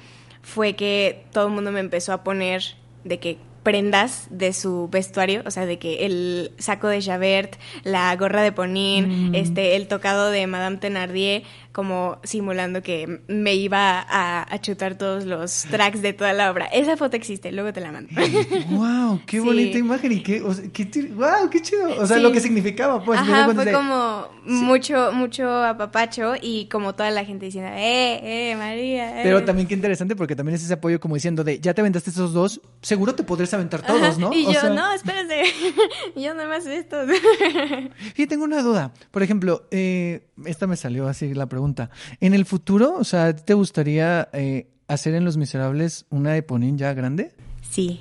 fue que todo el mundo me empezó a poner de que prendas de su vestuario, o sea, de que el saco de Javert, la gorra de Ponín, Mm. este, el tocado de Madame Thenardier, como simulando que me iba a, a chutar todos los tracks de toda la obra. Esa foto existe, luego te la mando. Wow, qué Sí. bonita imagen y qué, o sea, qué, wow, qué chido. O sea, Sí. lo que significaba, pues. Ajá, fue de- como mucho, mucho apapacho y como toda la gente diciendo, eh, eh, María. eh". Pero también qué interesante porque también es ese apoyo como diciendo de, ya te aventaste esos dos, seguro te podrías aventar todos, Ajá, ¿no? Y O yo, sea, no, espérate, yo nada más esto. Sí, tengo una duda. Por ejemplo, eh, esta me salió así la pregunta. En el futuro, o sea, ¿te gustaría eh, hacer en Los Miserables una Eponín ya grande? Sí,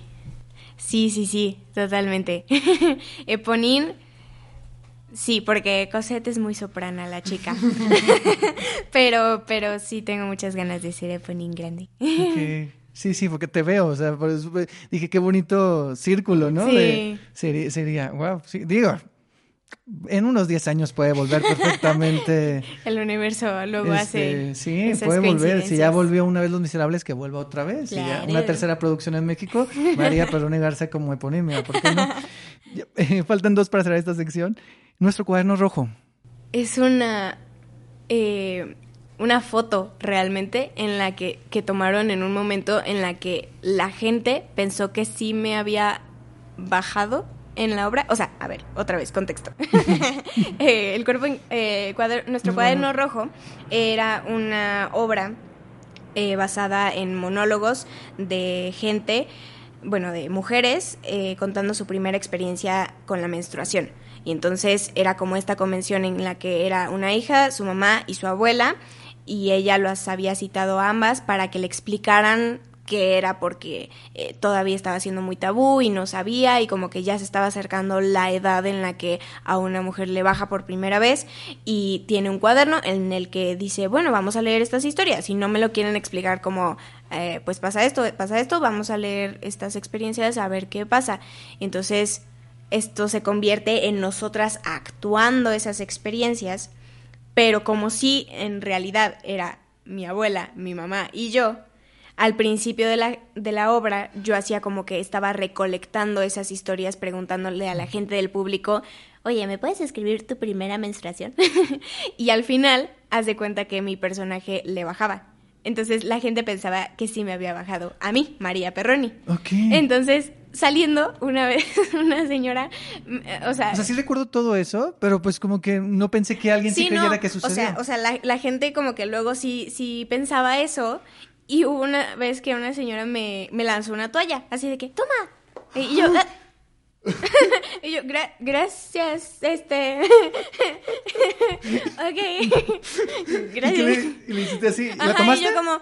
sí, sí, sí, totalmente. Eponín, sí, porque Cosette es muy soprana la chica. pero, pero sí tengo muchas ganas de ser Eponín grande. Sí, sí, porque te veo, o sea, por eso dije qué bonito círculo, ¿no? Sí. De- sería, sería, wow, sí, digo, en unos 10 años puede volver perfectamente. El universo luego hace. Este, sí, esas puede volver. Si ya volvió una vez Los Miserables, que vuelva otra vez. Y ya una tercera producción en México, María Perrone Garza como eponimia, ¿por qué no? Eh, faltan dos para cerrar esta sección. Nuestro cuaderno rojo. Es una. eh, una foto realmente en la que, que tomaron en un momento en la que la gente pensó que sí me había bajado en la obra. O sea, a ver, otra vez, contexto. Eh, el cuerpo, eh, nuestro cuaderno rojo era una obra eh, basada en monólogos de gente, bueno, de mujeres eh, contando su primera experiencia con la menstruación. Y entonces era como esta convención en la que era una hija, su mamá y su abuela, y ella las había citado a ambas para que le explicaran qué era porque eh, todavía estaba siendo muy tabú y no sabía y como que ya se estaba acercando la edad en la que a una mujer le baja por primera vez y tiene un cuaderno en el que dice, bueno, vamos a leer estas historias. Si no me lo quieren explicar como, eh, pues pasa esto, pasa esto, vamos a leer estas experiencias a ver qué pasa. Entonces, esto se convierte en nosotras actuando esas experiencias, pero como si en realidad era mi abuela, mi mamá y yo, al principio de la, de la obra yo hacía como que estaba recolectando esas historias preguntándole a la gente del público, oye, ¿me puedes escribir tu primera menstruación? y al final, haz de cuenta que mi personaje le bajaba. Entonces la gente pensaba que sí me había bajado a mí, María Perroni. Ok. Entonces, saliendo una vez, una señora, mm, o sea... O sea, sí recuerdo todo eso, pero pues como que no pensé que alguien sí, Sí, creyera no, que O sucedió. sea, o sea la, la gente como que luego sí, sí pensaba eso. Y hubo una vez que una señora me, me lanzó una toalla, así de que, toma. Y yo, "Ah". y yo, "Gra- gracias, este. ok. ¿Y gracias. le, y le hiciste así? ¿La Ajá, tomaste? y yo como,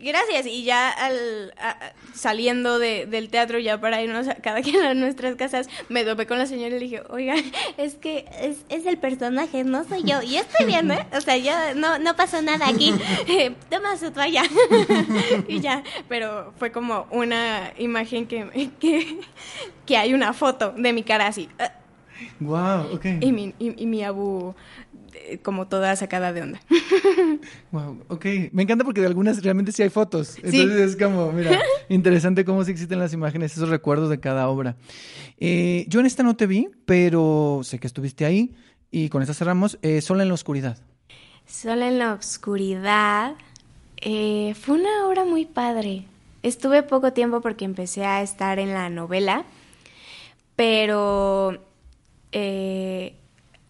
gracias. Y ya al, a- saliendo de- del teatro, ya para irnos a cada quien a nuestras casas, me topé con la señora y le dije, oiga, es que es, es el personaje, no soy yo. Y estoy bien, ¿eh? O sea, ya no, no pasó nada aquí. Eh, Toma su toalla. y ya, pero fue como una imagen que, que, que hay una foto de mi cara así. Wow, ok. Y mi, y, y mi abu como toda sacada de onda. Wow, ok. Me encanta porque de algunas realmente sí hay fotos. Entonces es como, mira, interesante cómo sí existen las imágenes, esos recuerdos de cada obra. Eh, yo en esta no te vi, pero sé que estuviste ahí y con esta cerramos. Eh, Sola en la oscuridad. Sola en la oscuridad. eh, fue una obra muy padre. Estuve poco tiempo porque empecé a estar en la novela, pero eh,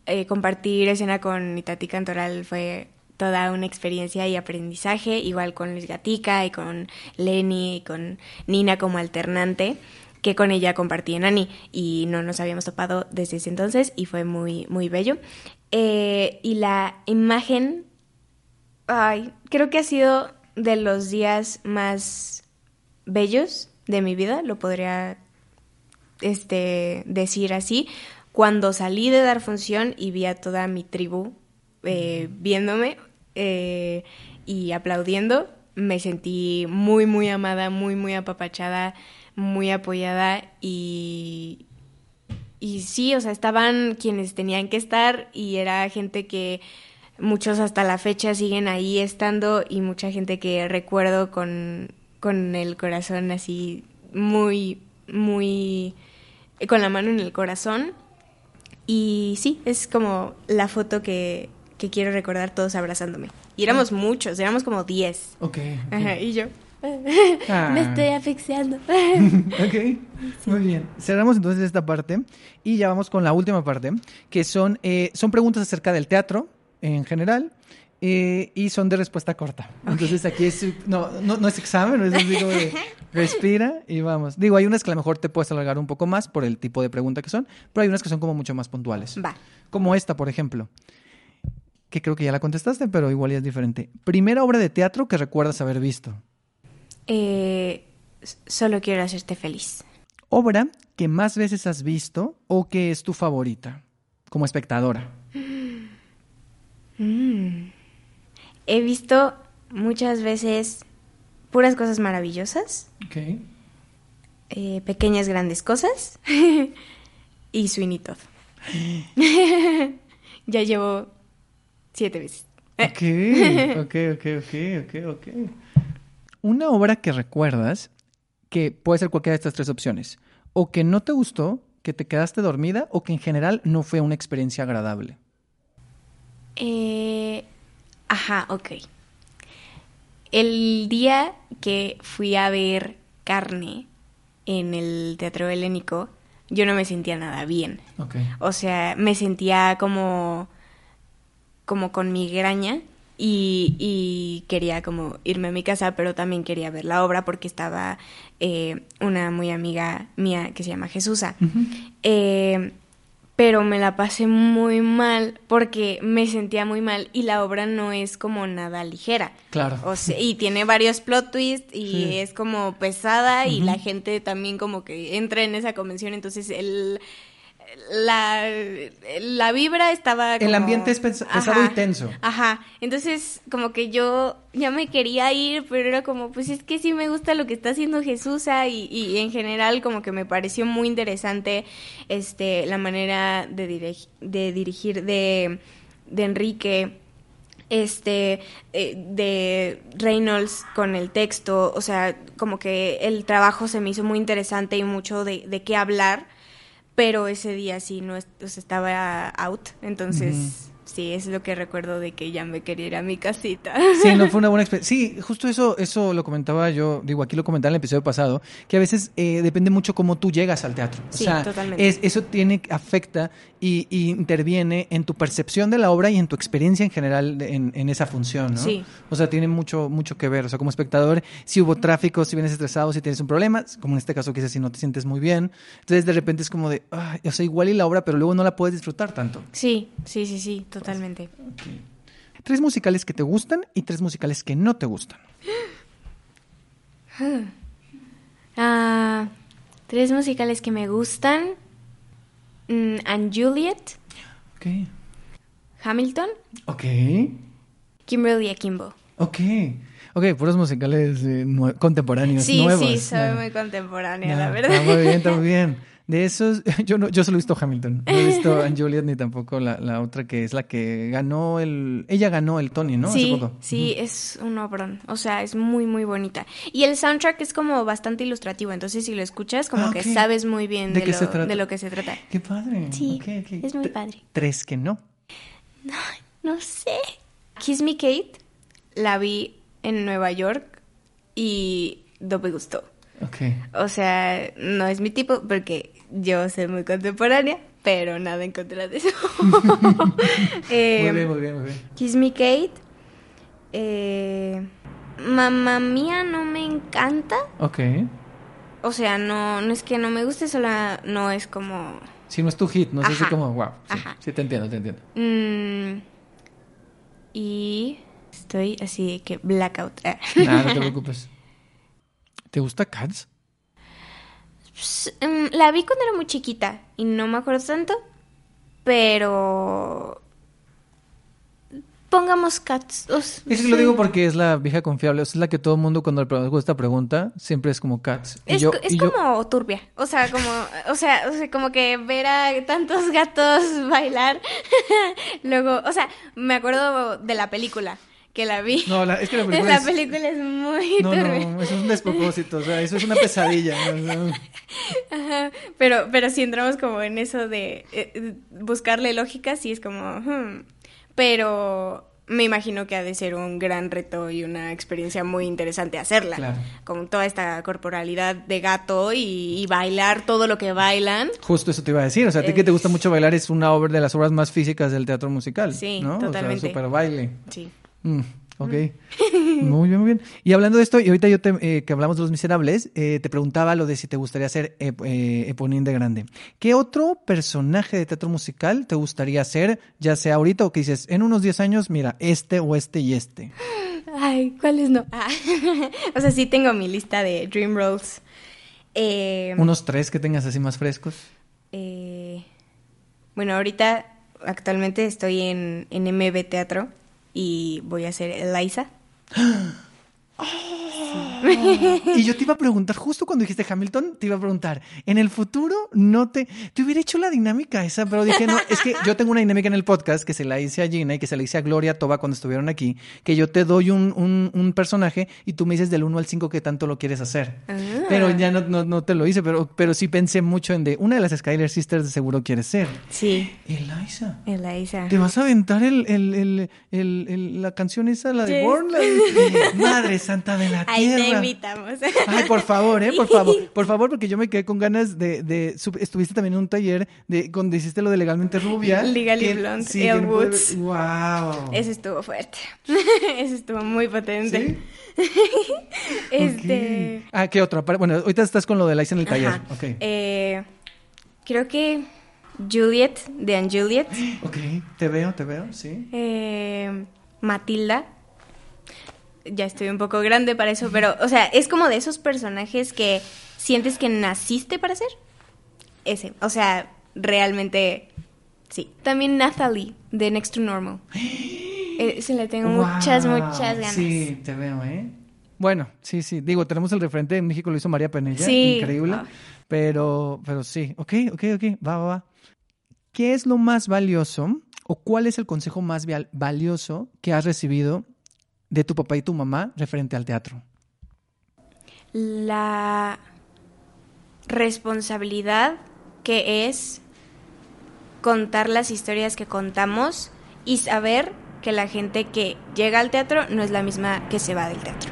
eh, compartir escena con Itati Cantoral fue toda una experiencia y aprendizaje, igual con Luis Gatica y con Lenny y con Nina como alternante, que con ella compartí en Ani y no nos habíamos topado desde ese entonces y fue muy, muy bello. Eh, y la imagen, ay, creo que ha sido de los días más bellos de mi vida, lo podría este, decir así. Cuando salí de dar función y vi a toda mi tribu eh, viéndome eh, y aplaudiendo, me sentí muy, muy amada, muy, muy apapachada, muy apoyada y, y sí, o sea, estaban quienes tenían que estar y era gente que muchos hasta la fecha siguen ahí estando y mucha gente que recuerdo con, con el corazón así muy, muy, con la mano en el corazón. Y sí, es como la foto que, que quiero recordar todos abrazándome. Y éramos muchos, éramos como 10. Ok. ok. Ajá, y yo Ah. me estoy asfixiando. ok, muy bien. Cerramos entonces esta parte y ya vamos con la última parte, que son, eh, son preguntas acerca del teatro en general eh, y son de respuesta corta. Entonces aquí es, no, no, no es examen, es así como de respira y vamos. Digo, hay unas que a lo mejor te puedes alargar un poco más por el tipo de pregunta que son, pero hay unas que son como mucho más puntuales. Va. Como esta, por ejemplo, que creo que ya la contestaste, pero igual ya es diferente. Primera obra de teatro que recuerdas haber visto. Eh, solo quiero hacerte feliz. obra que más veces has visto o que es tu favorita como espectadora. Mm. He visto muchas veces puras cosas maravillosas, Ok. eh, pequeñas grandes cosas y Sweeney Todd. ya llevo siete veces. Ok, ok, ok, ok, ok, ok. Una obra que recuerdas que puede ser cualquiera de estas tres opciones. O que no te gustó, que te quedaste dormida, o que en general no fue una experiencia agradable. Eh, ajá, ok. El día que fui a ver Carne en el Teatro Helénico, yo no me sentía nada bien. Ok. O sea, me sentía como, como con migraña y, y quería como irme a mi casa, pero también quería ver la obra porque estaba eh, una muy amiga mía que se llama Jesusa. Eh, pero me la pasé muy mal porque me sentía muy mal y la obra no es como nada ligera. Claro. O sea, y tiene varios plot twists y Sí. es como pesada y la gente también como que entra en esa convención, entonces el la, la vibra estaba El ambiente es pes- pesado y tenso. Ajá, entonces como que yo ya me quería ir, pero era como, pues es que sí me gusta lo que está haciendo Jesús ah, y, y en general como que me pareció muy interesante este la manera de, de dirigir de, de Enrique este eh, de Reynolds con el texto, o sea, como que el trabajo se me hizo muy interesante y mucho de, de qué hablar, pero ese día sí no o sea, estaba out, entonces sí es lo que recuerdo de que ya me quería ir a mi casita. Sí, no fue una buena experiencia. Sí, justo eso, eso lo comentaba yo, digo, aquí lo comentaba en el episodio pasado, que a veces eh, depende mucho cómo tú llegas al teatro. O Sí, sea, totalmente. es- eso tiene, afecta y, y interviene en tu percepción de la obra y en tu experiencia en general de- en, en esa función, ¿no? Sí. O sea, tiene mucho, mucho que ver. O sea, como espectador, si hubo tráfico, si vienes estresado, si tienes un problema, como en este caso quizás si no te sientes muy bien. Entonces de repente es como de, "Ay", o sea, igual y la obra, pero luego no la puedes disfrutar tanto. Sí, sí, sí, sí, totalmente. Tres musicales que te gustan y tres musicales que no te gustan. Ah, tres musicales que me gustan. Mm, and Juliet, Ok. Hamilton, Ok. Kimberly Akimbo. Ok. Ok, puros musicales eh, contemporáneos, Sí, nuevos. sí, soy muy contemporánea, la verdad. Está muy bien, está muy bien. De esos, yo no, yo solo he visto Hamilton. No he visto Anne Juliet ni tampoco la, la otra que es la que ganó el. Ella ganó el Tony, ¿no? Hace Sí, sí, es un obrón. O sea, es muy, muy bonita. Y el soundtrack es como bastante ilustrativo. Entonces, si lo escuchas, como Ah, que sabes muy bien ¿De lo, de lo que se trata. Qué padre. Sí, es muy padre. Tres que no. No sé. Kiss Me Kate la vi en Nueva York y no me gustó. Ok. O sea, no es mi tipo porque yo soy muy contemporánea, pero nada en contra de eso. Eh, muy bien, muy bien, muy bien. Kiss Me Kate. Eh, Mamma Mía no me encanta. Ok. O sea, no, no es que no me guste, solo no es como... Si no es tu hit, no sé si Ajá. como, wow. Sí, Ajá. sí, te entiendo, te entiendo. mm, y estoy así que blackout. Nada, no te preocupes. ¿Te gusta Cats? Pues, mm, la vi cuando era muy chiquita y no me acuerdo tanto, pero... Pongamos cats. o s- Es que lo digo porque es la vieja confiable. o sea, es la que todo el mundo cuando le pregunto esta pregunta siempre es como Cats. Y Es, yo- co- es y yo- como turbia, o sea, como, o sea, o sea, como que ver a tantos gatos bailar. Luego, o sea, me acuerdo de la película que la vi. No, la- es que la película es- película es muy No, turbia. no, eso es un despropósito, o sea, eso es una pesadilla. ¿no? Ajá, Pero, pero si entramos como en eso de eh, buscarle lógica, sí es como, hmm. pero me imagino que ha de ser un gran reto y una experiencia muy interesante hacerla. Claro. Con toda esta corporalidad de gato y, y bailar todo lo que bailan. Justo eso te iba a decir, o sea, a ti que te gusta mucho bailar es una obra de las obras más físicas del teatro musical. Sí, ¿no? totalmente. O sea, super baile. Sí. Mm, ok. Muy bien, muy bien. Y hablando de esto, y ahorita yo te, eh, que hablamos de Los Miserables, eh, te preguntaba lo de si te gustaría ser ep- eh, Eponín de grande. ¿Qué otro personaje de teatro musical te gustaría ser, ya sea ahorita o que dices, en unos 10 años, mira, este o este y este? Ay, ¿cuáles no? Ah, o sea, sí tengo mi lista de Dream Rolls. Eh, Unos tres que tengas así más frescos. eh, bueno, ahorita actualmente estoy en, en MB Teatro y voy a ser Eliza. Sí. Y yo te iba a preguntar, justo cuando dijiste Hamilton, te iba a preguntar, en el futuro no te... Te hubiera hecho la dinámica esa, pero dije, no, es que yo tengo una dinámica en el podcast que se la hice a Gina y que se la hice a Gloria Toba cuando estuvieron aquí, que yo te doy un, un, un personaje y tú me dices del 1 al 5 qué tanto lo quieres hacer. Ah. Pero ya no, no, no te lo hice, pero, pero sí pensé mucho en de una de las Skyler Sisters de seguro quieres ser. Sí, Eliza. Eliza. ¿Te vas a aventar el, el, el, la canción esa, la de. Born? Madre Santa de la Tierra. Invitamos. Ay, por favor, ¿eh? Por favor. Por favor, porque yo me quedé con ganas de... estuviste también en un taller de cuando hiciste lo de Legalmente Rubia. Legally Blonde, sí, no puede Woods. Wow. Ese estuvo fuerte. Ese estuvo muy potente. ¿Sí? Este. Ah, ¿qué otra? Bueno, ahorita estás con lo de Liza en el taller. ajá. Ok. Eh, creo que Juliet de Anne Juliet. Ok, te veo, te veo, sí. Eh, Matilda. Ya estoy un poco grande para eso, pero, o sea, es como de esos personajes que sientes que naciste para ser. Ese. O sea, realmente sí. También Nathalie de Next to Normal. Eh, se le tengo muchas, Wow. muchas ganas. Sí, te veo, ¿eh? Bueno, sí, sí. Digo, tenemos el referente en México, lo hizo María Penella. Sí. Increíble. Ah. Pero, pero sí. Ok, ok, ok. Va, va, va. ¿Qué es lo más valioso o cuál es el consejo más valioso que has recibido de tu papá y tu mamá referente al teatro? la responsabilidad que es contar las historias que contamos y saber que la gente que llega al teatro no es la misma que se va del teatro.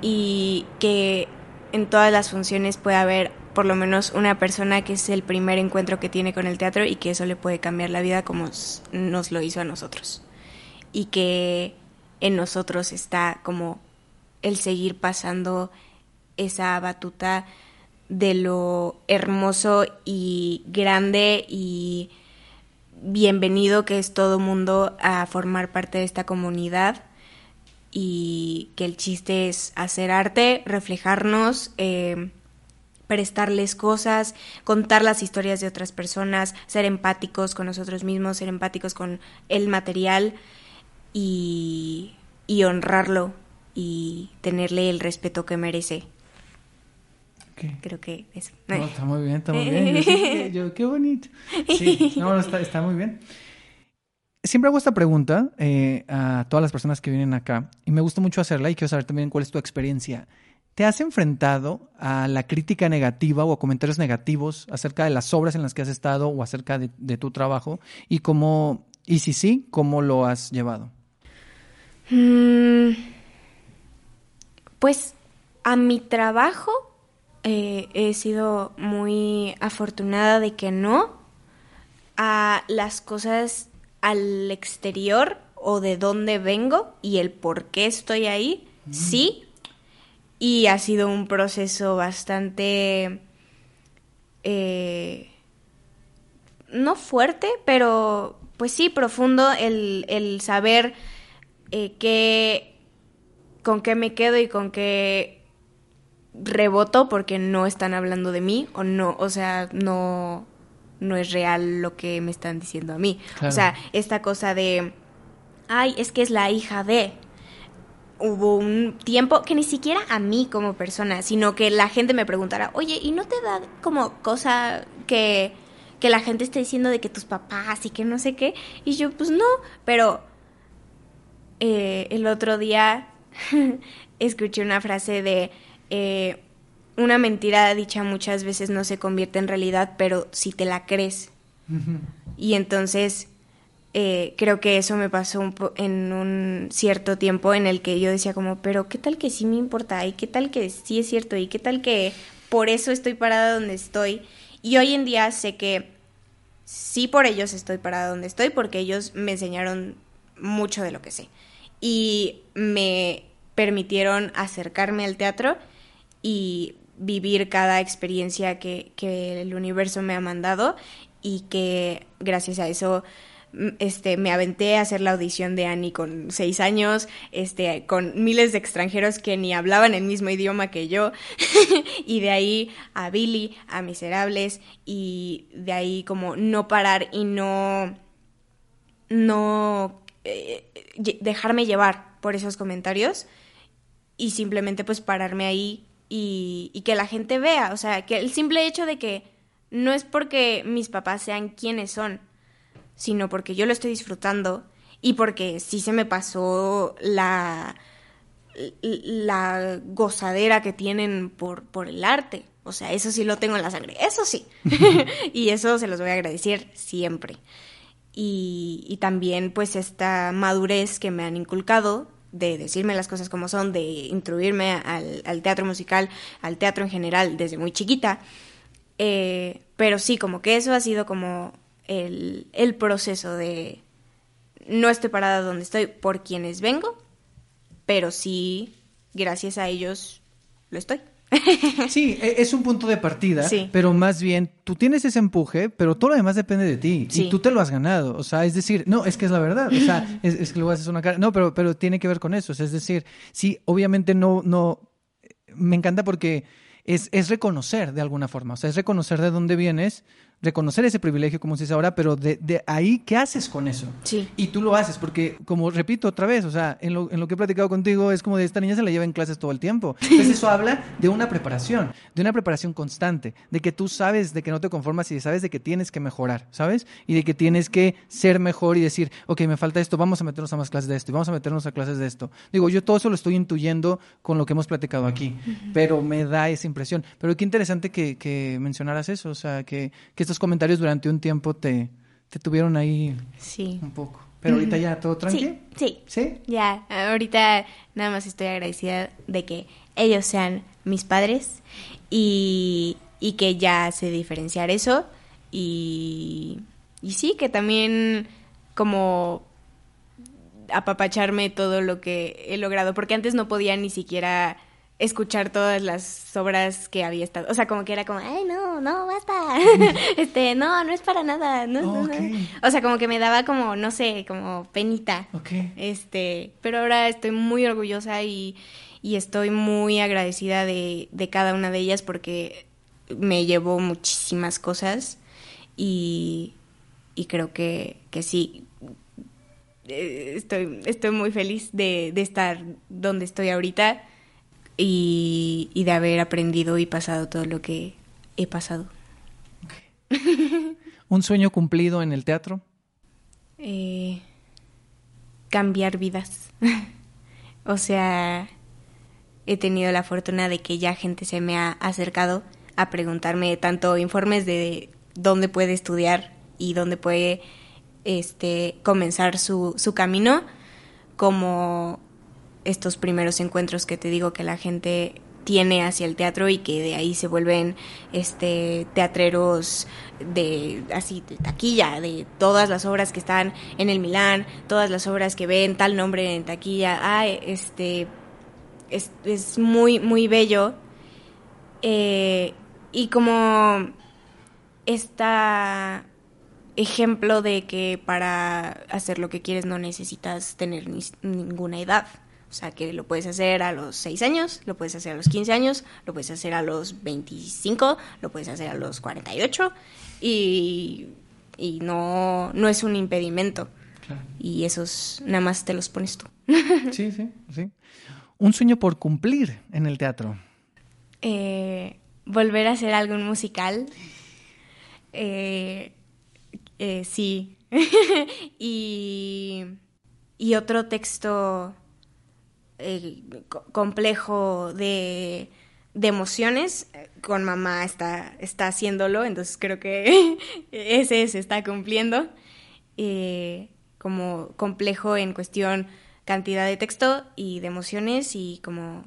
Y que en todas las funciones puede haber por lo menos una persona que es el primer encuentro que tiene con el teatro y que eso le puede cambiar la vida como nos lo hizo a nosotros. Y que en nosotros está como el seguir pasando esa batuta de lo hermoso y grande y bienvenido que es todo mundo a formar parte de esta comunidad y que el chiste es hacer arte, reflejarnos, eh, prestarles cosas, contar las historias de otras personas, ser empáticos con nosotros mismos, ser empáticos con el material y, y honrarlo y tenerle el respeto que merece. Creo que eso. No, está muy bien, está muy bien. Yo, sí que- yo- qué bonito. Sí, no, no, está, está muy bien. Siempre hago esta pregunta eh, a todas las personas que vienen acá y me gusta mucho hacerla y quiero saber también cuál es tu experiencia. ¿Te has enfrentado a la crítica negativa o a comentarios negativos acerca de las obras en las que has estado o acerca de, de tu trabajo? Y cómo, y si sí, ¿cómo lo has llevado? Mm, pues a mi trabajo eh, he sido muy afortunada de que no. A las cosas al exterior o de dónde vengo y el por qué estoy ahí, sí. Y ha sido un proceso bastante... eh, no fuerte, pero pues sí, profundo el, el saber eh, qué, con qué me quedo y con qué reboto porque no están hablando de mí o no, o sea, no, no es real lo que me están diciendo a mí. Claro. O sea, esta cosa de, ay, es que es la hija de... Hubo un tiempo que ni siquiera a mí como persona, sino que la gente me preguntara, oye, ¿y no te da como cosa que, que la gente esté diciendo de que tus papás y que no sé qué? Y yo, pues no, pero eh, el otro día escuché una frase de eh, una mentira dicha muchas veces no se convierte en realidad, pero si te la crees. Y entonces eh, creo que eso me pasó un po- en un cierto tiempo en el que yo decía como, pero ¿qué tal que sí me importa? ¿Y qué tal que sí es cierto? ¿Y qué tal que por eso estoy parada donde estoy? Y hoy en día sé que sí por ellos estoy parada donde estoy porque ellos me enseñaron mucho de lo que sé y me permitieron acercarme al teatro y vivir cada experiencia que, que el universo me ha mandado y que gracias a eso mm, este, me aventé a hacer la audición de Annie con seis años, este, con miles de extranjeros que ni hablaban el mismo idioma que yo, y de ahí a Billy, a Miserables, y de ahí como no parar y no, no eh, lle- dejarme llevar por esos comentarios y simplemente pues pararme ahí y, y que la gente vea, o sea, que el simple hecho de que no es porque mis papás sean quienes son, sino porque yo lo estoy disfrutando y porque sí se me pasó la, la gozadera que tienen por, por el arte. O sea, eso sí lo tengo en la sangre, eso sí. y eso se los voy a agradecer siempre. Y, también pues esta madurez que me han inculcado de decirme las cosas como son, de instruirme al, teatro musical, al teatro en general desde muy chiquita. Eh, pero sí, como que eso ha sido como el proceso de no estoy parada donde estoy por quienes vengo, pero sí, gracias a ellos, lo estoy. Sí, e- es un punto de partida, Sí. pero más bien tú tienes ese empuje, pero todo lo demás depende de ti Sí. y tú te lo has ganado. O sea, es decir, no, es que es la verdad. O sea, es, es que luego haces una cara. No, pero, pero tiene que ver con eso. O sea, es decir, sí, obviamente no, no. Me encanta porque es, es reconocer de alguna forma. O sea, es reconocer de dónde vienes, reconocer ese privilegio, como se dice ahora, pero de, de ahí, ¿qué haces con eso? Sí. Y tú lo haces, porque, como repito otra vez, o sea, en lo, en lo que he platicado contigo, es como de esta niña se la lleva en clases todo el tiempo. Entonces, eso habla de una preparación, de una preparación constante, de que tú sabes de que no te conformas y sabes de que tienes que mejorar, ¿sabes? Y de que tienes que ser mejor y decir, ok, me falta esto, vamos a meternos a más clases de esto y vamos a meternos a clases de esto. Digo, yo todo eso lo estoy intuyendo con lo que hemos platicado aquí, pero me da esa impresión. Pero qué interesante que, que mencionaras eso, o sea, que, que estos comentarios durante un tiempo te, te tuvieron ahí Sí. un poco. Pero ahorita ya todo Sí, tranquilo. sí. ¿Sí? Ya, ahorita nada más estoy agradecida de que ellos sean mis padres y, y que ya sé diferenciar eso y, y sí, que también como apapacharme todo lo que he logrado, porque antes no podía ni siquiera escuchar todas las obras que había estado, o sea, como que era como, ay, no, no, basta, este, no, no es para nada, no, no, no". O sea, como que me daba como, no sé, como penita, Ok. este, pero ahora estoy muy orgullosa y, y estoy muy agradecida de, de cada una de ellas porque me llevó muchísimas cosas y, y creo que, que sí, eh, estoy, estoy muy feliz de, de estar donde estoy ahorita y, y de haber aprendido y pasado todo lo que he pasado. ¿Un sueño cumplido en el teatro? Eh, cambiar vidas. o sea, he tenido la fortuna de que ya gente se me ha acercado a preguntarme tanto informes de dónde puede estudiar y dónde puede este comenzar su, su camino, como estos primeros encuentros que te digo que la gente tiene hacia el teatro y que de ahí se vuelven este teatreros de así de taquilla de todas las obras que están en el Milán todas las obras que ven tal nombre en taquilla ah este es, es muy muy bello Eh, y como esta ejemplo de que para hacer lo que quieres no necesitas tener ni- ninguna edad. O sea, que lo puedes hacer a los 6 años, lo puedes hacer a los 15 años, lo puedes hacer a los 25, lo puedes hacer a los 48 y, y no, no es un impedimento. Claro. Y esos nada más te los pones tú. Sí, sí, sí. Un sueño por cumplir en el teatro. Eh, volver a hacer algún musical. Eh, eh, sí. y, y otro texto eh, co- complejo de, de emociones. Con mamá está, está haciéndolo, entonces creo que ese se está cumpliendo. Eh, como complejo en cuestión cantidad de texto y de emociones y como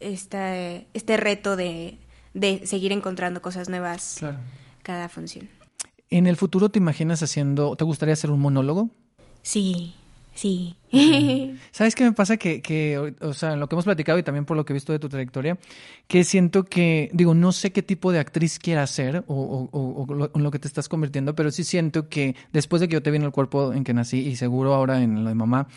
esta, este reto de, de seguir encontrando cosas nuevas Claro. cada función. ¿En el futuro te imaginas haciendo, te gustaría hacer un monólogo? Sí, sí. ¿Sabes qué me pasa? Que, que, o sea, en lo que hemos platicado y también por lo que he visto de tu trayectoria, que siento que, digo, no sé qué tipo de actriz quieras ser o, o- o- o lo, en lo que te estás convirtiendo, pero sí siento que después de que yo te vi en el cuerpo en que nací y seguro ahora en lo de mamá,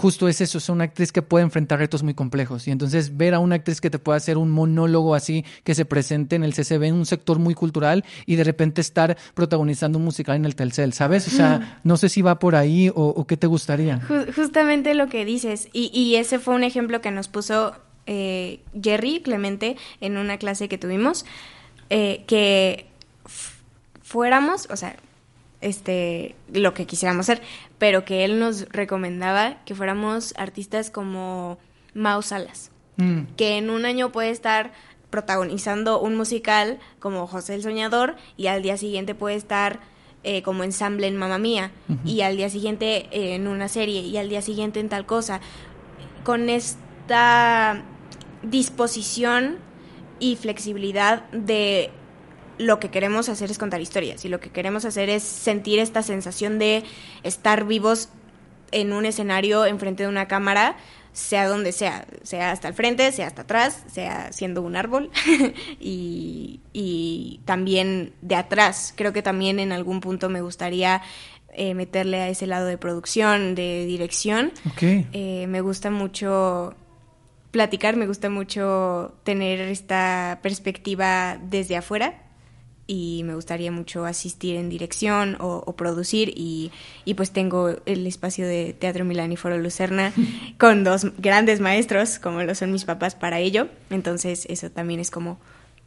justo es eso, es una actriz que puede enfrentar retos muy complejos. Y entonces ver a una actriz que te pueda hacer un monólogo así, que se presente en el CCB, en un sector muy cultural, y de repente estar protagonizando un musical en el Telcel, ¿sabes? O sea, no sé si va por ahí o, o qué te gustaría. Ju- justamente lo que dices. Y, y ese fue un ejemplo que nos puso eh, Jerry Clemente en una clase que tuvimos. eh, que fuéramos, o sea, este, lo que quisiéramos ser, pero que él nos recomendaba que fuéramos artistas como Mao Salas. Mm, que en un año puede estar protagonizando un musical como José el Soñador y al día siguiente puede estar eh, como ensamble en Mamma Mía y al día siguiente eh, en una serie y al día siguiente en tal cosa. Con esta disposición y flexibilidad de lo que queremos hacer es contar historias y lo que queremos hacer es sentir esta sensación de estar vivos en un escenario enfrente de una cámara, sea donde sea, sea hasta el frente, sea hasta atrás, sea siendo un árbol y, y también de atrás. Creo que también en algún punto me gustaría eh, meterle a ese lado de producción, de dirección. Eh, me gusta mucho platicar, me gusta mucho tener esta perspectiva desde afuera y me gustaría mucho asistir en dirección o, o producir y, y pues tengo el espacio de Teatro Milán y Foro Lucerna con dos grandes maestros como lo son mis papás para ello, entonces eso también es como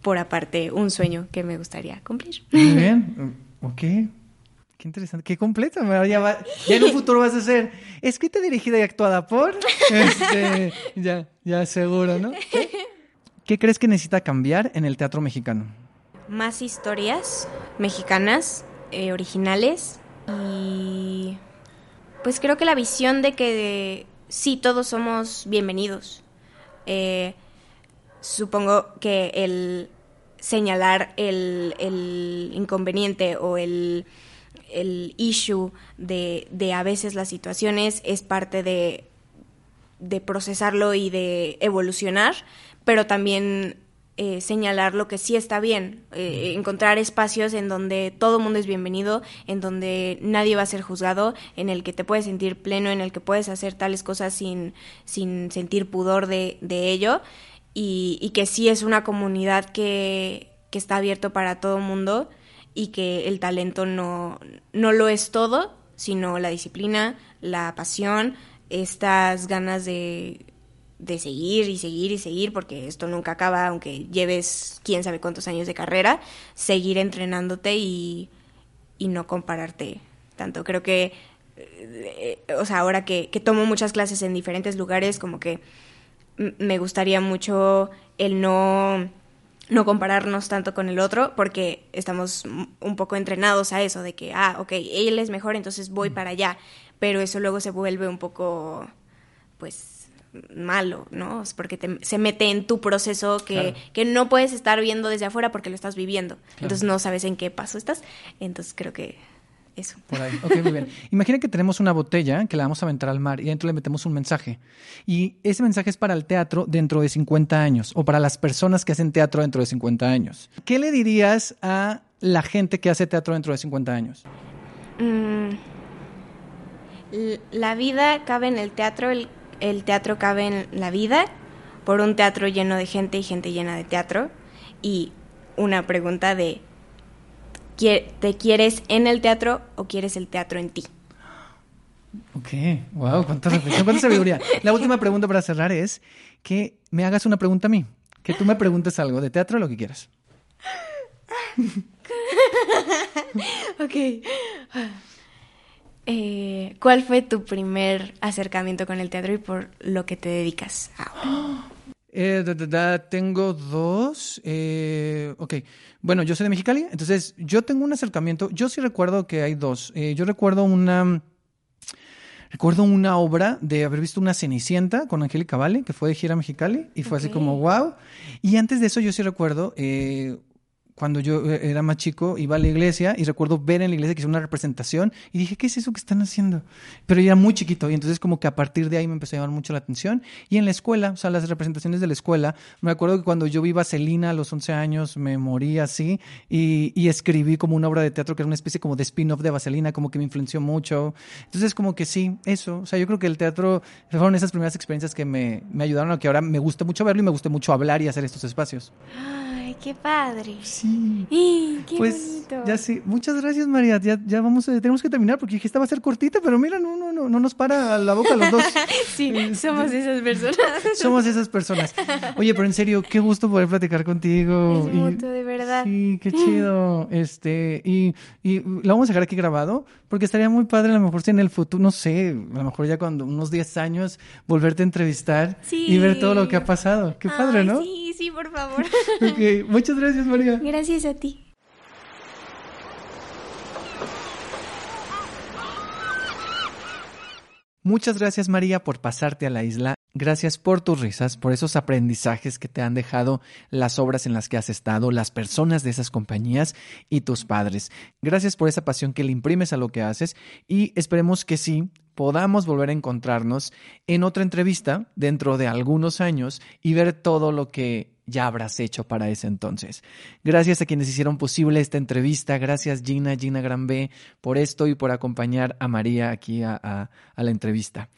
por aparte un sueño que me gustaría cumplir. Muy bien. Ok. Qué interesante. Qué completo. Ahora Ya, va- ya en un futuro vas a ser escrita, dirigida y actuada por. Este, ya, ya seguro, ¿no? ¿Qué? ¿Qué crees que necesita cambiar en el teatro mexicano? Más historias mexicanas, eh, originales y pues creo que la visión de que de- sí todos somos bienvenidos. Eh, supongo que el señalar el, el inconveniente o el, el issue de, de a veces las situaciones es parte de, de procesarlo y de evolucionar, pero también eh, señalar lo que sí está bien, eh, encontrar espacios en donde todo mundo es bienvenido, en donde nadie va a ser juzgado, en el que te puedes sentir pleno, en el que puedes hacer tales cosas sin, sin sentir pudor de, de ello, y, y que sí es una comunidad que, que está abierto para todo mundo y que el talento no, no lo es todo, sino la disciplina, la pasión, estas ganas de, de seguir y seguir y seguir, porque esto nunca acaba, aunque lleves quién sabe cuántos años de carrera, seguir entrenándote y, y no compararte tanto. Creo que, eh, o sea, ahora que, que tomo muchas clases en diferentes lugares, como que me gustaría mucho el no no compararnos tanto con el otro porque estamos un poco entrenados a eso de que ah ok él es mejor entonces voy para allá pero eso luego se vuelve un poco pues malo no Es porque te- se mete en tu proceso que, Claro. que no puedes estar viendo desde afuera porque lo estás viviendo entonces no sabes en qué paso estás entonces creo que eso Por ahí. Ok, muy bien. Imagina que tenemos una botella que la vamos a aventar al mar y dentro le metemos un mensaje. Y ese mensaje es para el teatro dentro de 50 años o para las personas que hacen teatro dentro de 50 años. ¿Qué le dirías a la gente que hace teatro dentro de 50 años? Mm, la vida cabe en el teatro, el, el teatro cabe en la vida, por un teatro lleno de gente y gente llena de teatro. Y una pregunta de, ¿quie- ¿te quieres en el teatro o quieres el teatro en ti? Ok, wow, cuánta reflexión, cuánta sabiduría. La última pregunta para cerrar es que me hagas una pregunta a mí. Que tú me preguntes algo de teatro, lo que quieras. Ok. Eh, ¿Cuál fue tu primer acercamiento con el teatro y por lo que te dedicas ahora? Eh, da, da, da, tengo dos. eh, ok. Bueno, yo soy de Mexicali, entonces yo tengo un acercamiento. Yo sí recuerdo que hay dos. Eh, yo recuerdo una. Recuerdo una obra de haber visto una Cenicienta con Angélica Vale, que fue de gira a Mexicali, y fue así como wow. Y antes de eso, yo sí recuerdo eh, cuando yo eh, era más chico, iba a la iglesia y recuerdo ver en la iglesia que hizo una representación y dije, ¿qué es eso que están haciendo? Pero yo era muy chiquito y entonces como que a partir de ahí me empezó a llamar mucho la atención. Y en la escuela, o sea, las representaciones de la escuela, me acuerdo que cuando yo vi Vaselina a los 11 años, me morí así y, y escribí como una obra de teatro que era una especie como de spin-off de Vaselina, como que me influenció mucho. Entonces como que sí, eso. O sea, yo creo que el teatro fueron esas primeras experiencias que me, me ayudaron a que ahora me gusta mucho verlo y me gusta mucho hablar y hacer estos espacios. Ay, qué padre. Sí. ¡Ih, qué pues bonito! ya sí, muchas gracias María, ya, ya vamos, a, tenemos que terminar porque dije esta va a ser cortita, pero mira, no, no, no, no nos para la boca los dos. Sí, somos esas personas. Somos esas personas. Oye, pero en serio, qué gusto poder platicar contigo. Es mutuo, de verdad. Sí, qué chido. Este, y, y lo vamos a dejar aquí grabado, porque estaría muy padre a lo mejor si en el futuro, no sé, a lo mejor ya cuando unos 10 años, volverte a entrevistar Sí. y ver todo lo que ha pasado. Qué padre, ¿no? Sí, sí, por favor. Ok, muchas gracias, María. Gracias a ti. Muchas gracias María por pasarte a la isla. Gracias por tus risas, por esos aprendizajes que te han dejado las obras en las que has estado, las personas de esas compañías y tus padres. Gracias por esa pasión que le imprimes a lo que haces y esperemos que sí podamos volver a encontrarnos en otra entrevista dentro de algunos años y ver todo lo que ya habrás hecho para ese entonces. Gracias a quienes hicieron posible esta entrevista. Gracias Gina, Gina Gran B, por esto y por acompañar a María aquí a, a- a la entrevista.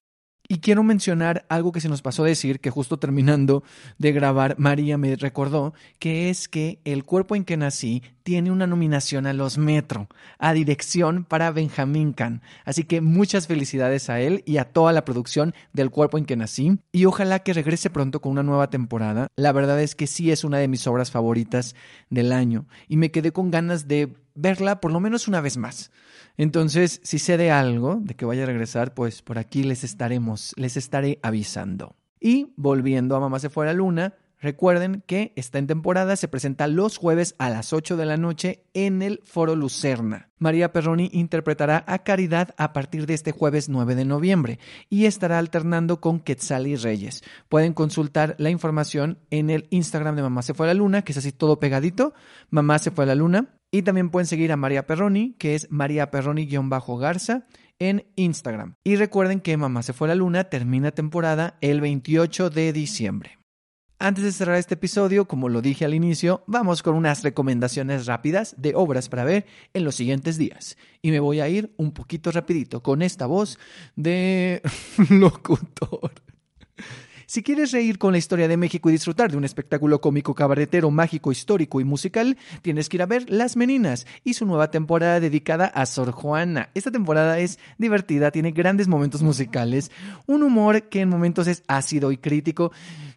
Y quiero mencionar algo que se nos pasó a decir, que justo terminando de grabar, María me recordó, que es que El cuerpo en que nací tiene una nominación a los Metro, a dirección para Benjamín Kahn. Así que muchas felicidades a él y a toda la producción del cuerpo en que nací. Y ojalá que regrese pronto con una nueva temporada. La verdad es que sí es una de mis obras favoritas del año y me quedé con ganas de verla por lo menos una vez más. Entonces, si sé de algo de que vaya a regresar, pues por aquí les estaremos, les estaré avisando. Y volviendo a Mamá se fue a la luna, recuerden que está en temporada, se presenta los jueves a las 8 de la noche en el Foro Lucerna. María Perroni interpretará a Caridad a partir de este jueves 9 de noviembre y estará alternando con Quetzal y Reyes. Pueden consultar la información en el Instagram de Mamá se fue a la luna, que es así todo pegadito, Mamá se fue a la luna. Y también pueden seguir a María Perroni, que es María Perroni-Garza en Instagram. Y recuerden que Mamá se fue a la luna termina temporada el 28 de diciembre. Antes de cerrar este episodio, como lo dije al inicio, vamos con unas recomendaciones rápidas de obras para ver en los siguientes días. Y me voy a ir un poquito rapidito con esta voz de locutor. Si quieres reír con la historia de México y disfrutar de un espectáculo cómico, cabaretero, mágico, histórico y musical, tienes que ir a ver Las Meninas y su nueva temporada dedicada a Sor Juana. Esta temporada es divertida, tiene grandes momentos musicales, un humor que en momentos es ácido y crítico,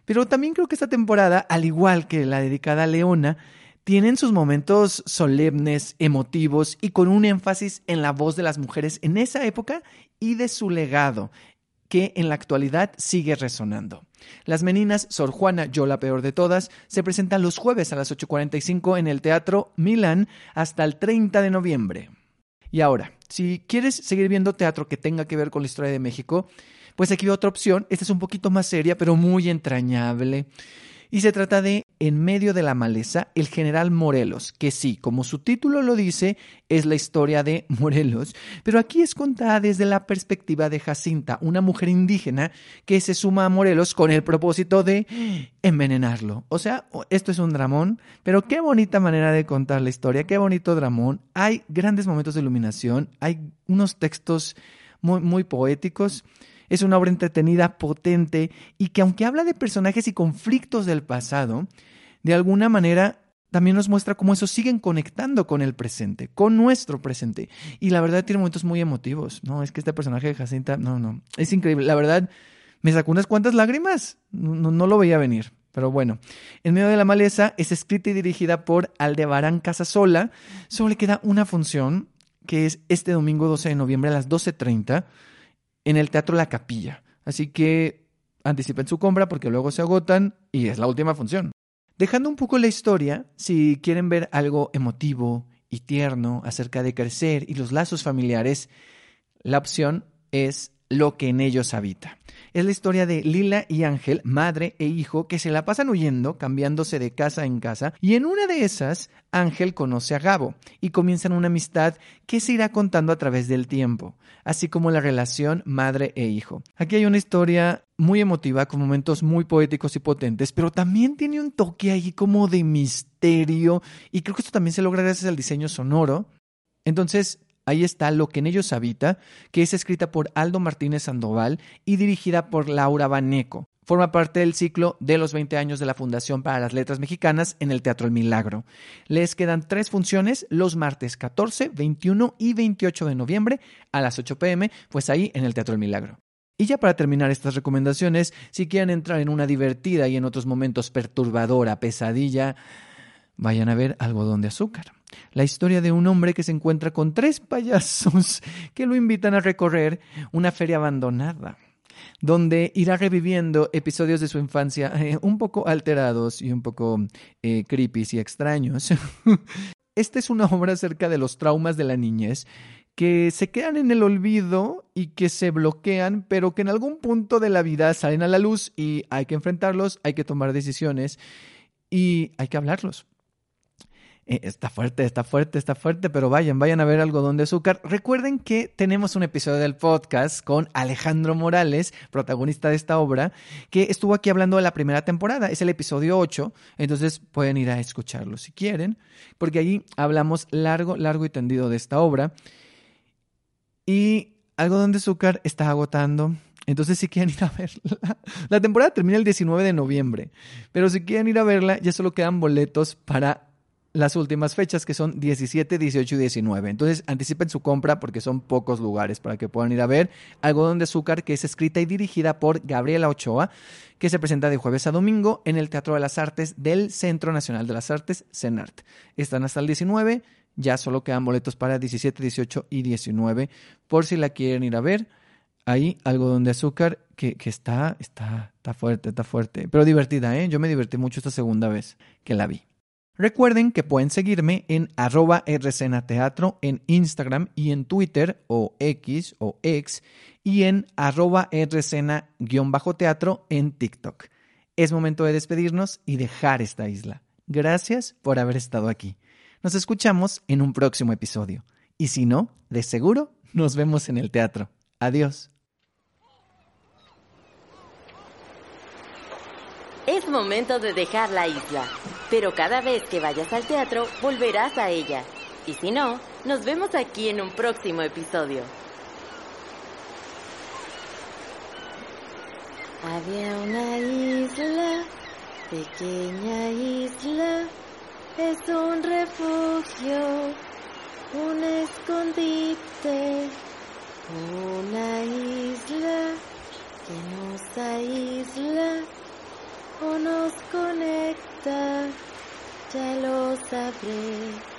pero también creo que esta temporada, al igual que la dedicada a Leona, tienen sus momentos solemnes, emotivos y con un énfasis en la voz de las mujeres en esa época y de su legado que en la actualidad sigue resonando. Las Meninas, Sor Juana, yo la peor de todas, se presentan los jueves a las 8.45 en el Teatro Milán hasta el 30 de noviembre. Y ahora, si quieres seguir viendo teatro que tenga que ver con la historia de México, pues aquí otra opción. Esta es un poquito más seria, pero muy entrañable. Y se trata de En medio de la maleza, el general Morelos, que sí, como su título lo dice, es la historia de Morelos, pero aquí es contada desde la perspectiva de Jacinta, una mujer indígena que se suma a Morelos con el propósito de envenenarlo. O sea, esto es un dramón, pero qué bonita manera de contar la historia, qué bonito dramón. Hay grandes momentos de iluminación, hay unos textos muy, muy poéticos. Es una obra entretenida, potente y que aunque habla de personajes y conflictos del pasado, de alguna manera también nos muestra cómo esos siguen conectando con el presente, con nuestro presente. Y la verdad tiene momentos muy emotivos. No, es que este personaje de Jacinta, no, no, es increíble. La verdad, me sacó unas cuantas lágrimas. No, no, lo veía venir. Pero bueno, En medio de la maleza es escrita y dirigida por Aldebarán Casasola. Solo le queda una función, que es este domingo 12 de noviembre a las 12.30 en el Teatro La Capilla. Así que anticipen su compra porque luego se agotan y es la última función. Dejando un poco la historia, si quieren ver algo emotivo y tierno acerca de crecer y los lazos familiares, la opción es lo que en ellos habita. Es la historia de Lila y Ángel, madre e hijo, que se la pasan huyendo, cambiándose de casa en casa, y en una de esas, Ángel conoce a Gabo y comienzan una amistad que se irá contando a través del tiempo, así como la relación madre e hijo. Aquí hay una historia muy emotiva, con momentos muy poéticos y potentes, pero también tiene un toque ahí como de misterio, y creo que esto también se logra gracias al diseño sonoro. Entonces, Ahí está Lo que en ellos habita, que es escrita por Aldo Martínez Sandoval y dirigida por Laura Baneco. Forma parte del ciclo de los 20 años de la Fundación para las Letras Mexicanas en el Teatro El Milagro. Les quedan tres funciones los martes 14, 21 y 28 de noviembre a las 8 pm, pues ahí en el Teatro El Milagro. Y ya para terminar estas recomendaciones, si quieren entrar en una divertida y en otros momentos perturbadora pesadilla, vayan a ver Algodón de Azúcar la historia de un hombre que se encuentra con tres payasos que lo invitan a recorrer una feria abandonada donde irá reviviendo episodios de su infancia eh, un poco alterados y un poco eh, creepy y extraños. Esta es una obra acerca de los traumas de la niñez que se quedan en el olvido y que se bloquean, pero que en algún punto de la vida salen a la luz y hay que enfrentarlos, hay que tomar decisiones y hay que hablarlos. Eh, está fuerte, está fuerte, está fuerte, pero vayan, vayan a ver algodón de azúcar. Recuerden que tenemos un episodio del podcast con Alejandro Morales, protagonista de esta obra, que estuvo aquí hablando de la primera temporada. Es el episodio 8, entonces pueden ir a escucharlo si quieren, porque allí hablamos largo, largo y tendido de esta obra. Y algodón de azúcar está agotando. Entonces, si quieren ir a verla, la temporada termina el 19 de noviembre, pero si quieren ir a verla, ya solo quedan boletos para las últimas fechas que son 17, 18 y 19. Entonces anticipen su compra porque son pocos lugares para que puedan ir a ver Algodón de Azúcar que es escrita y dirigida por Gabriela Ochoa que se presenta de jueves a domingo en el Teatro de las Artes del Centro Nacional de las Artes, CENART. Están hasta el 19, ya solo quedan boletos para 17, 18 y 19 por si la quieren ir a ver. Ahí Algodón de Azúcar que, que está, está, está fuerte, está fuerte, pero divertida, ¿eh? Yo me divertí mucho esta segunda vez que la vi. Recuerden que pueden seguirme en arroba Teatro en Instagram y en Twitter o X o X y en arroba rcena-teatro en TikTok. Es momento de despedirnos y dejar esta isla. Gracias por haber estado aquí. Nos escuchamos en un próximo episodio. Y si no, de seguro nos vemos en el teatro. Adiós. Es momento de dejar la isla, pero cada vez que vayas al teatro volverás a ella. Y si no, nos vemos aquí en un próximo episodio. Había una isla, pequeña isla, es un refugio, un escondite, una isla que nos aísla o nos conecta, ya lo sabré.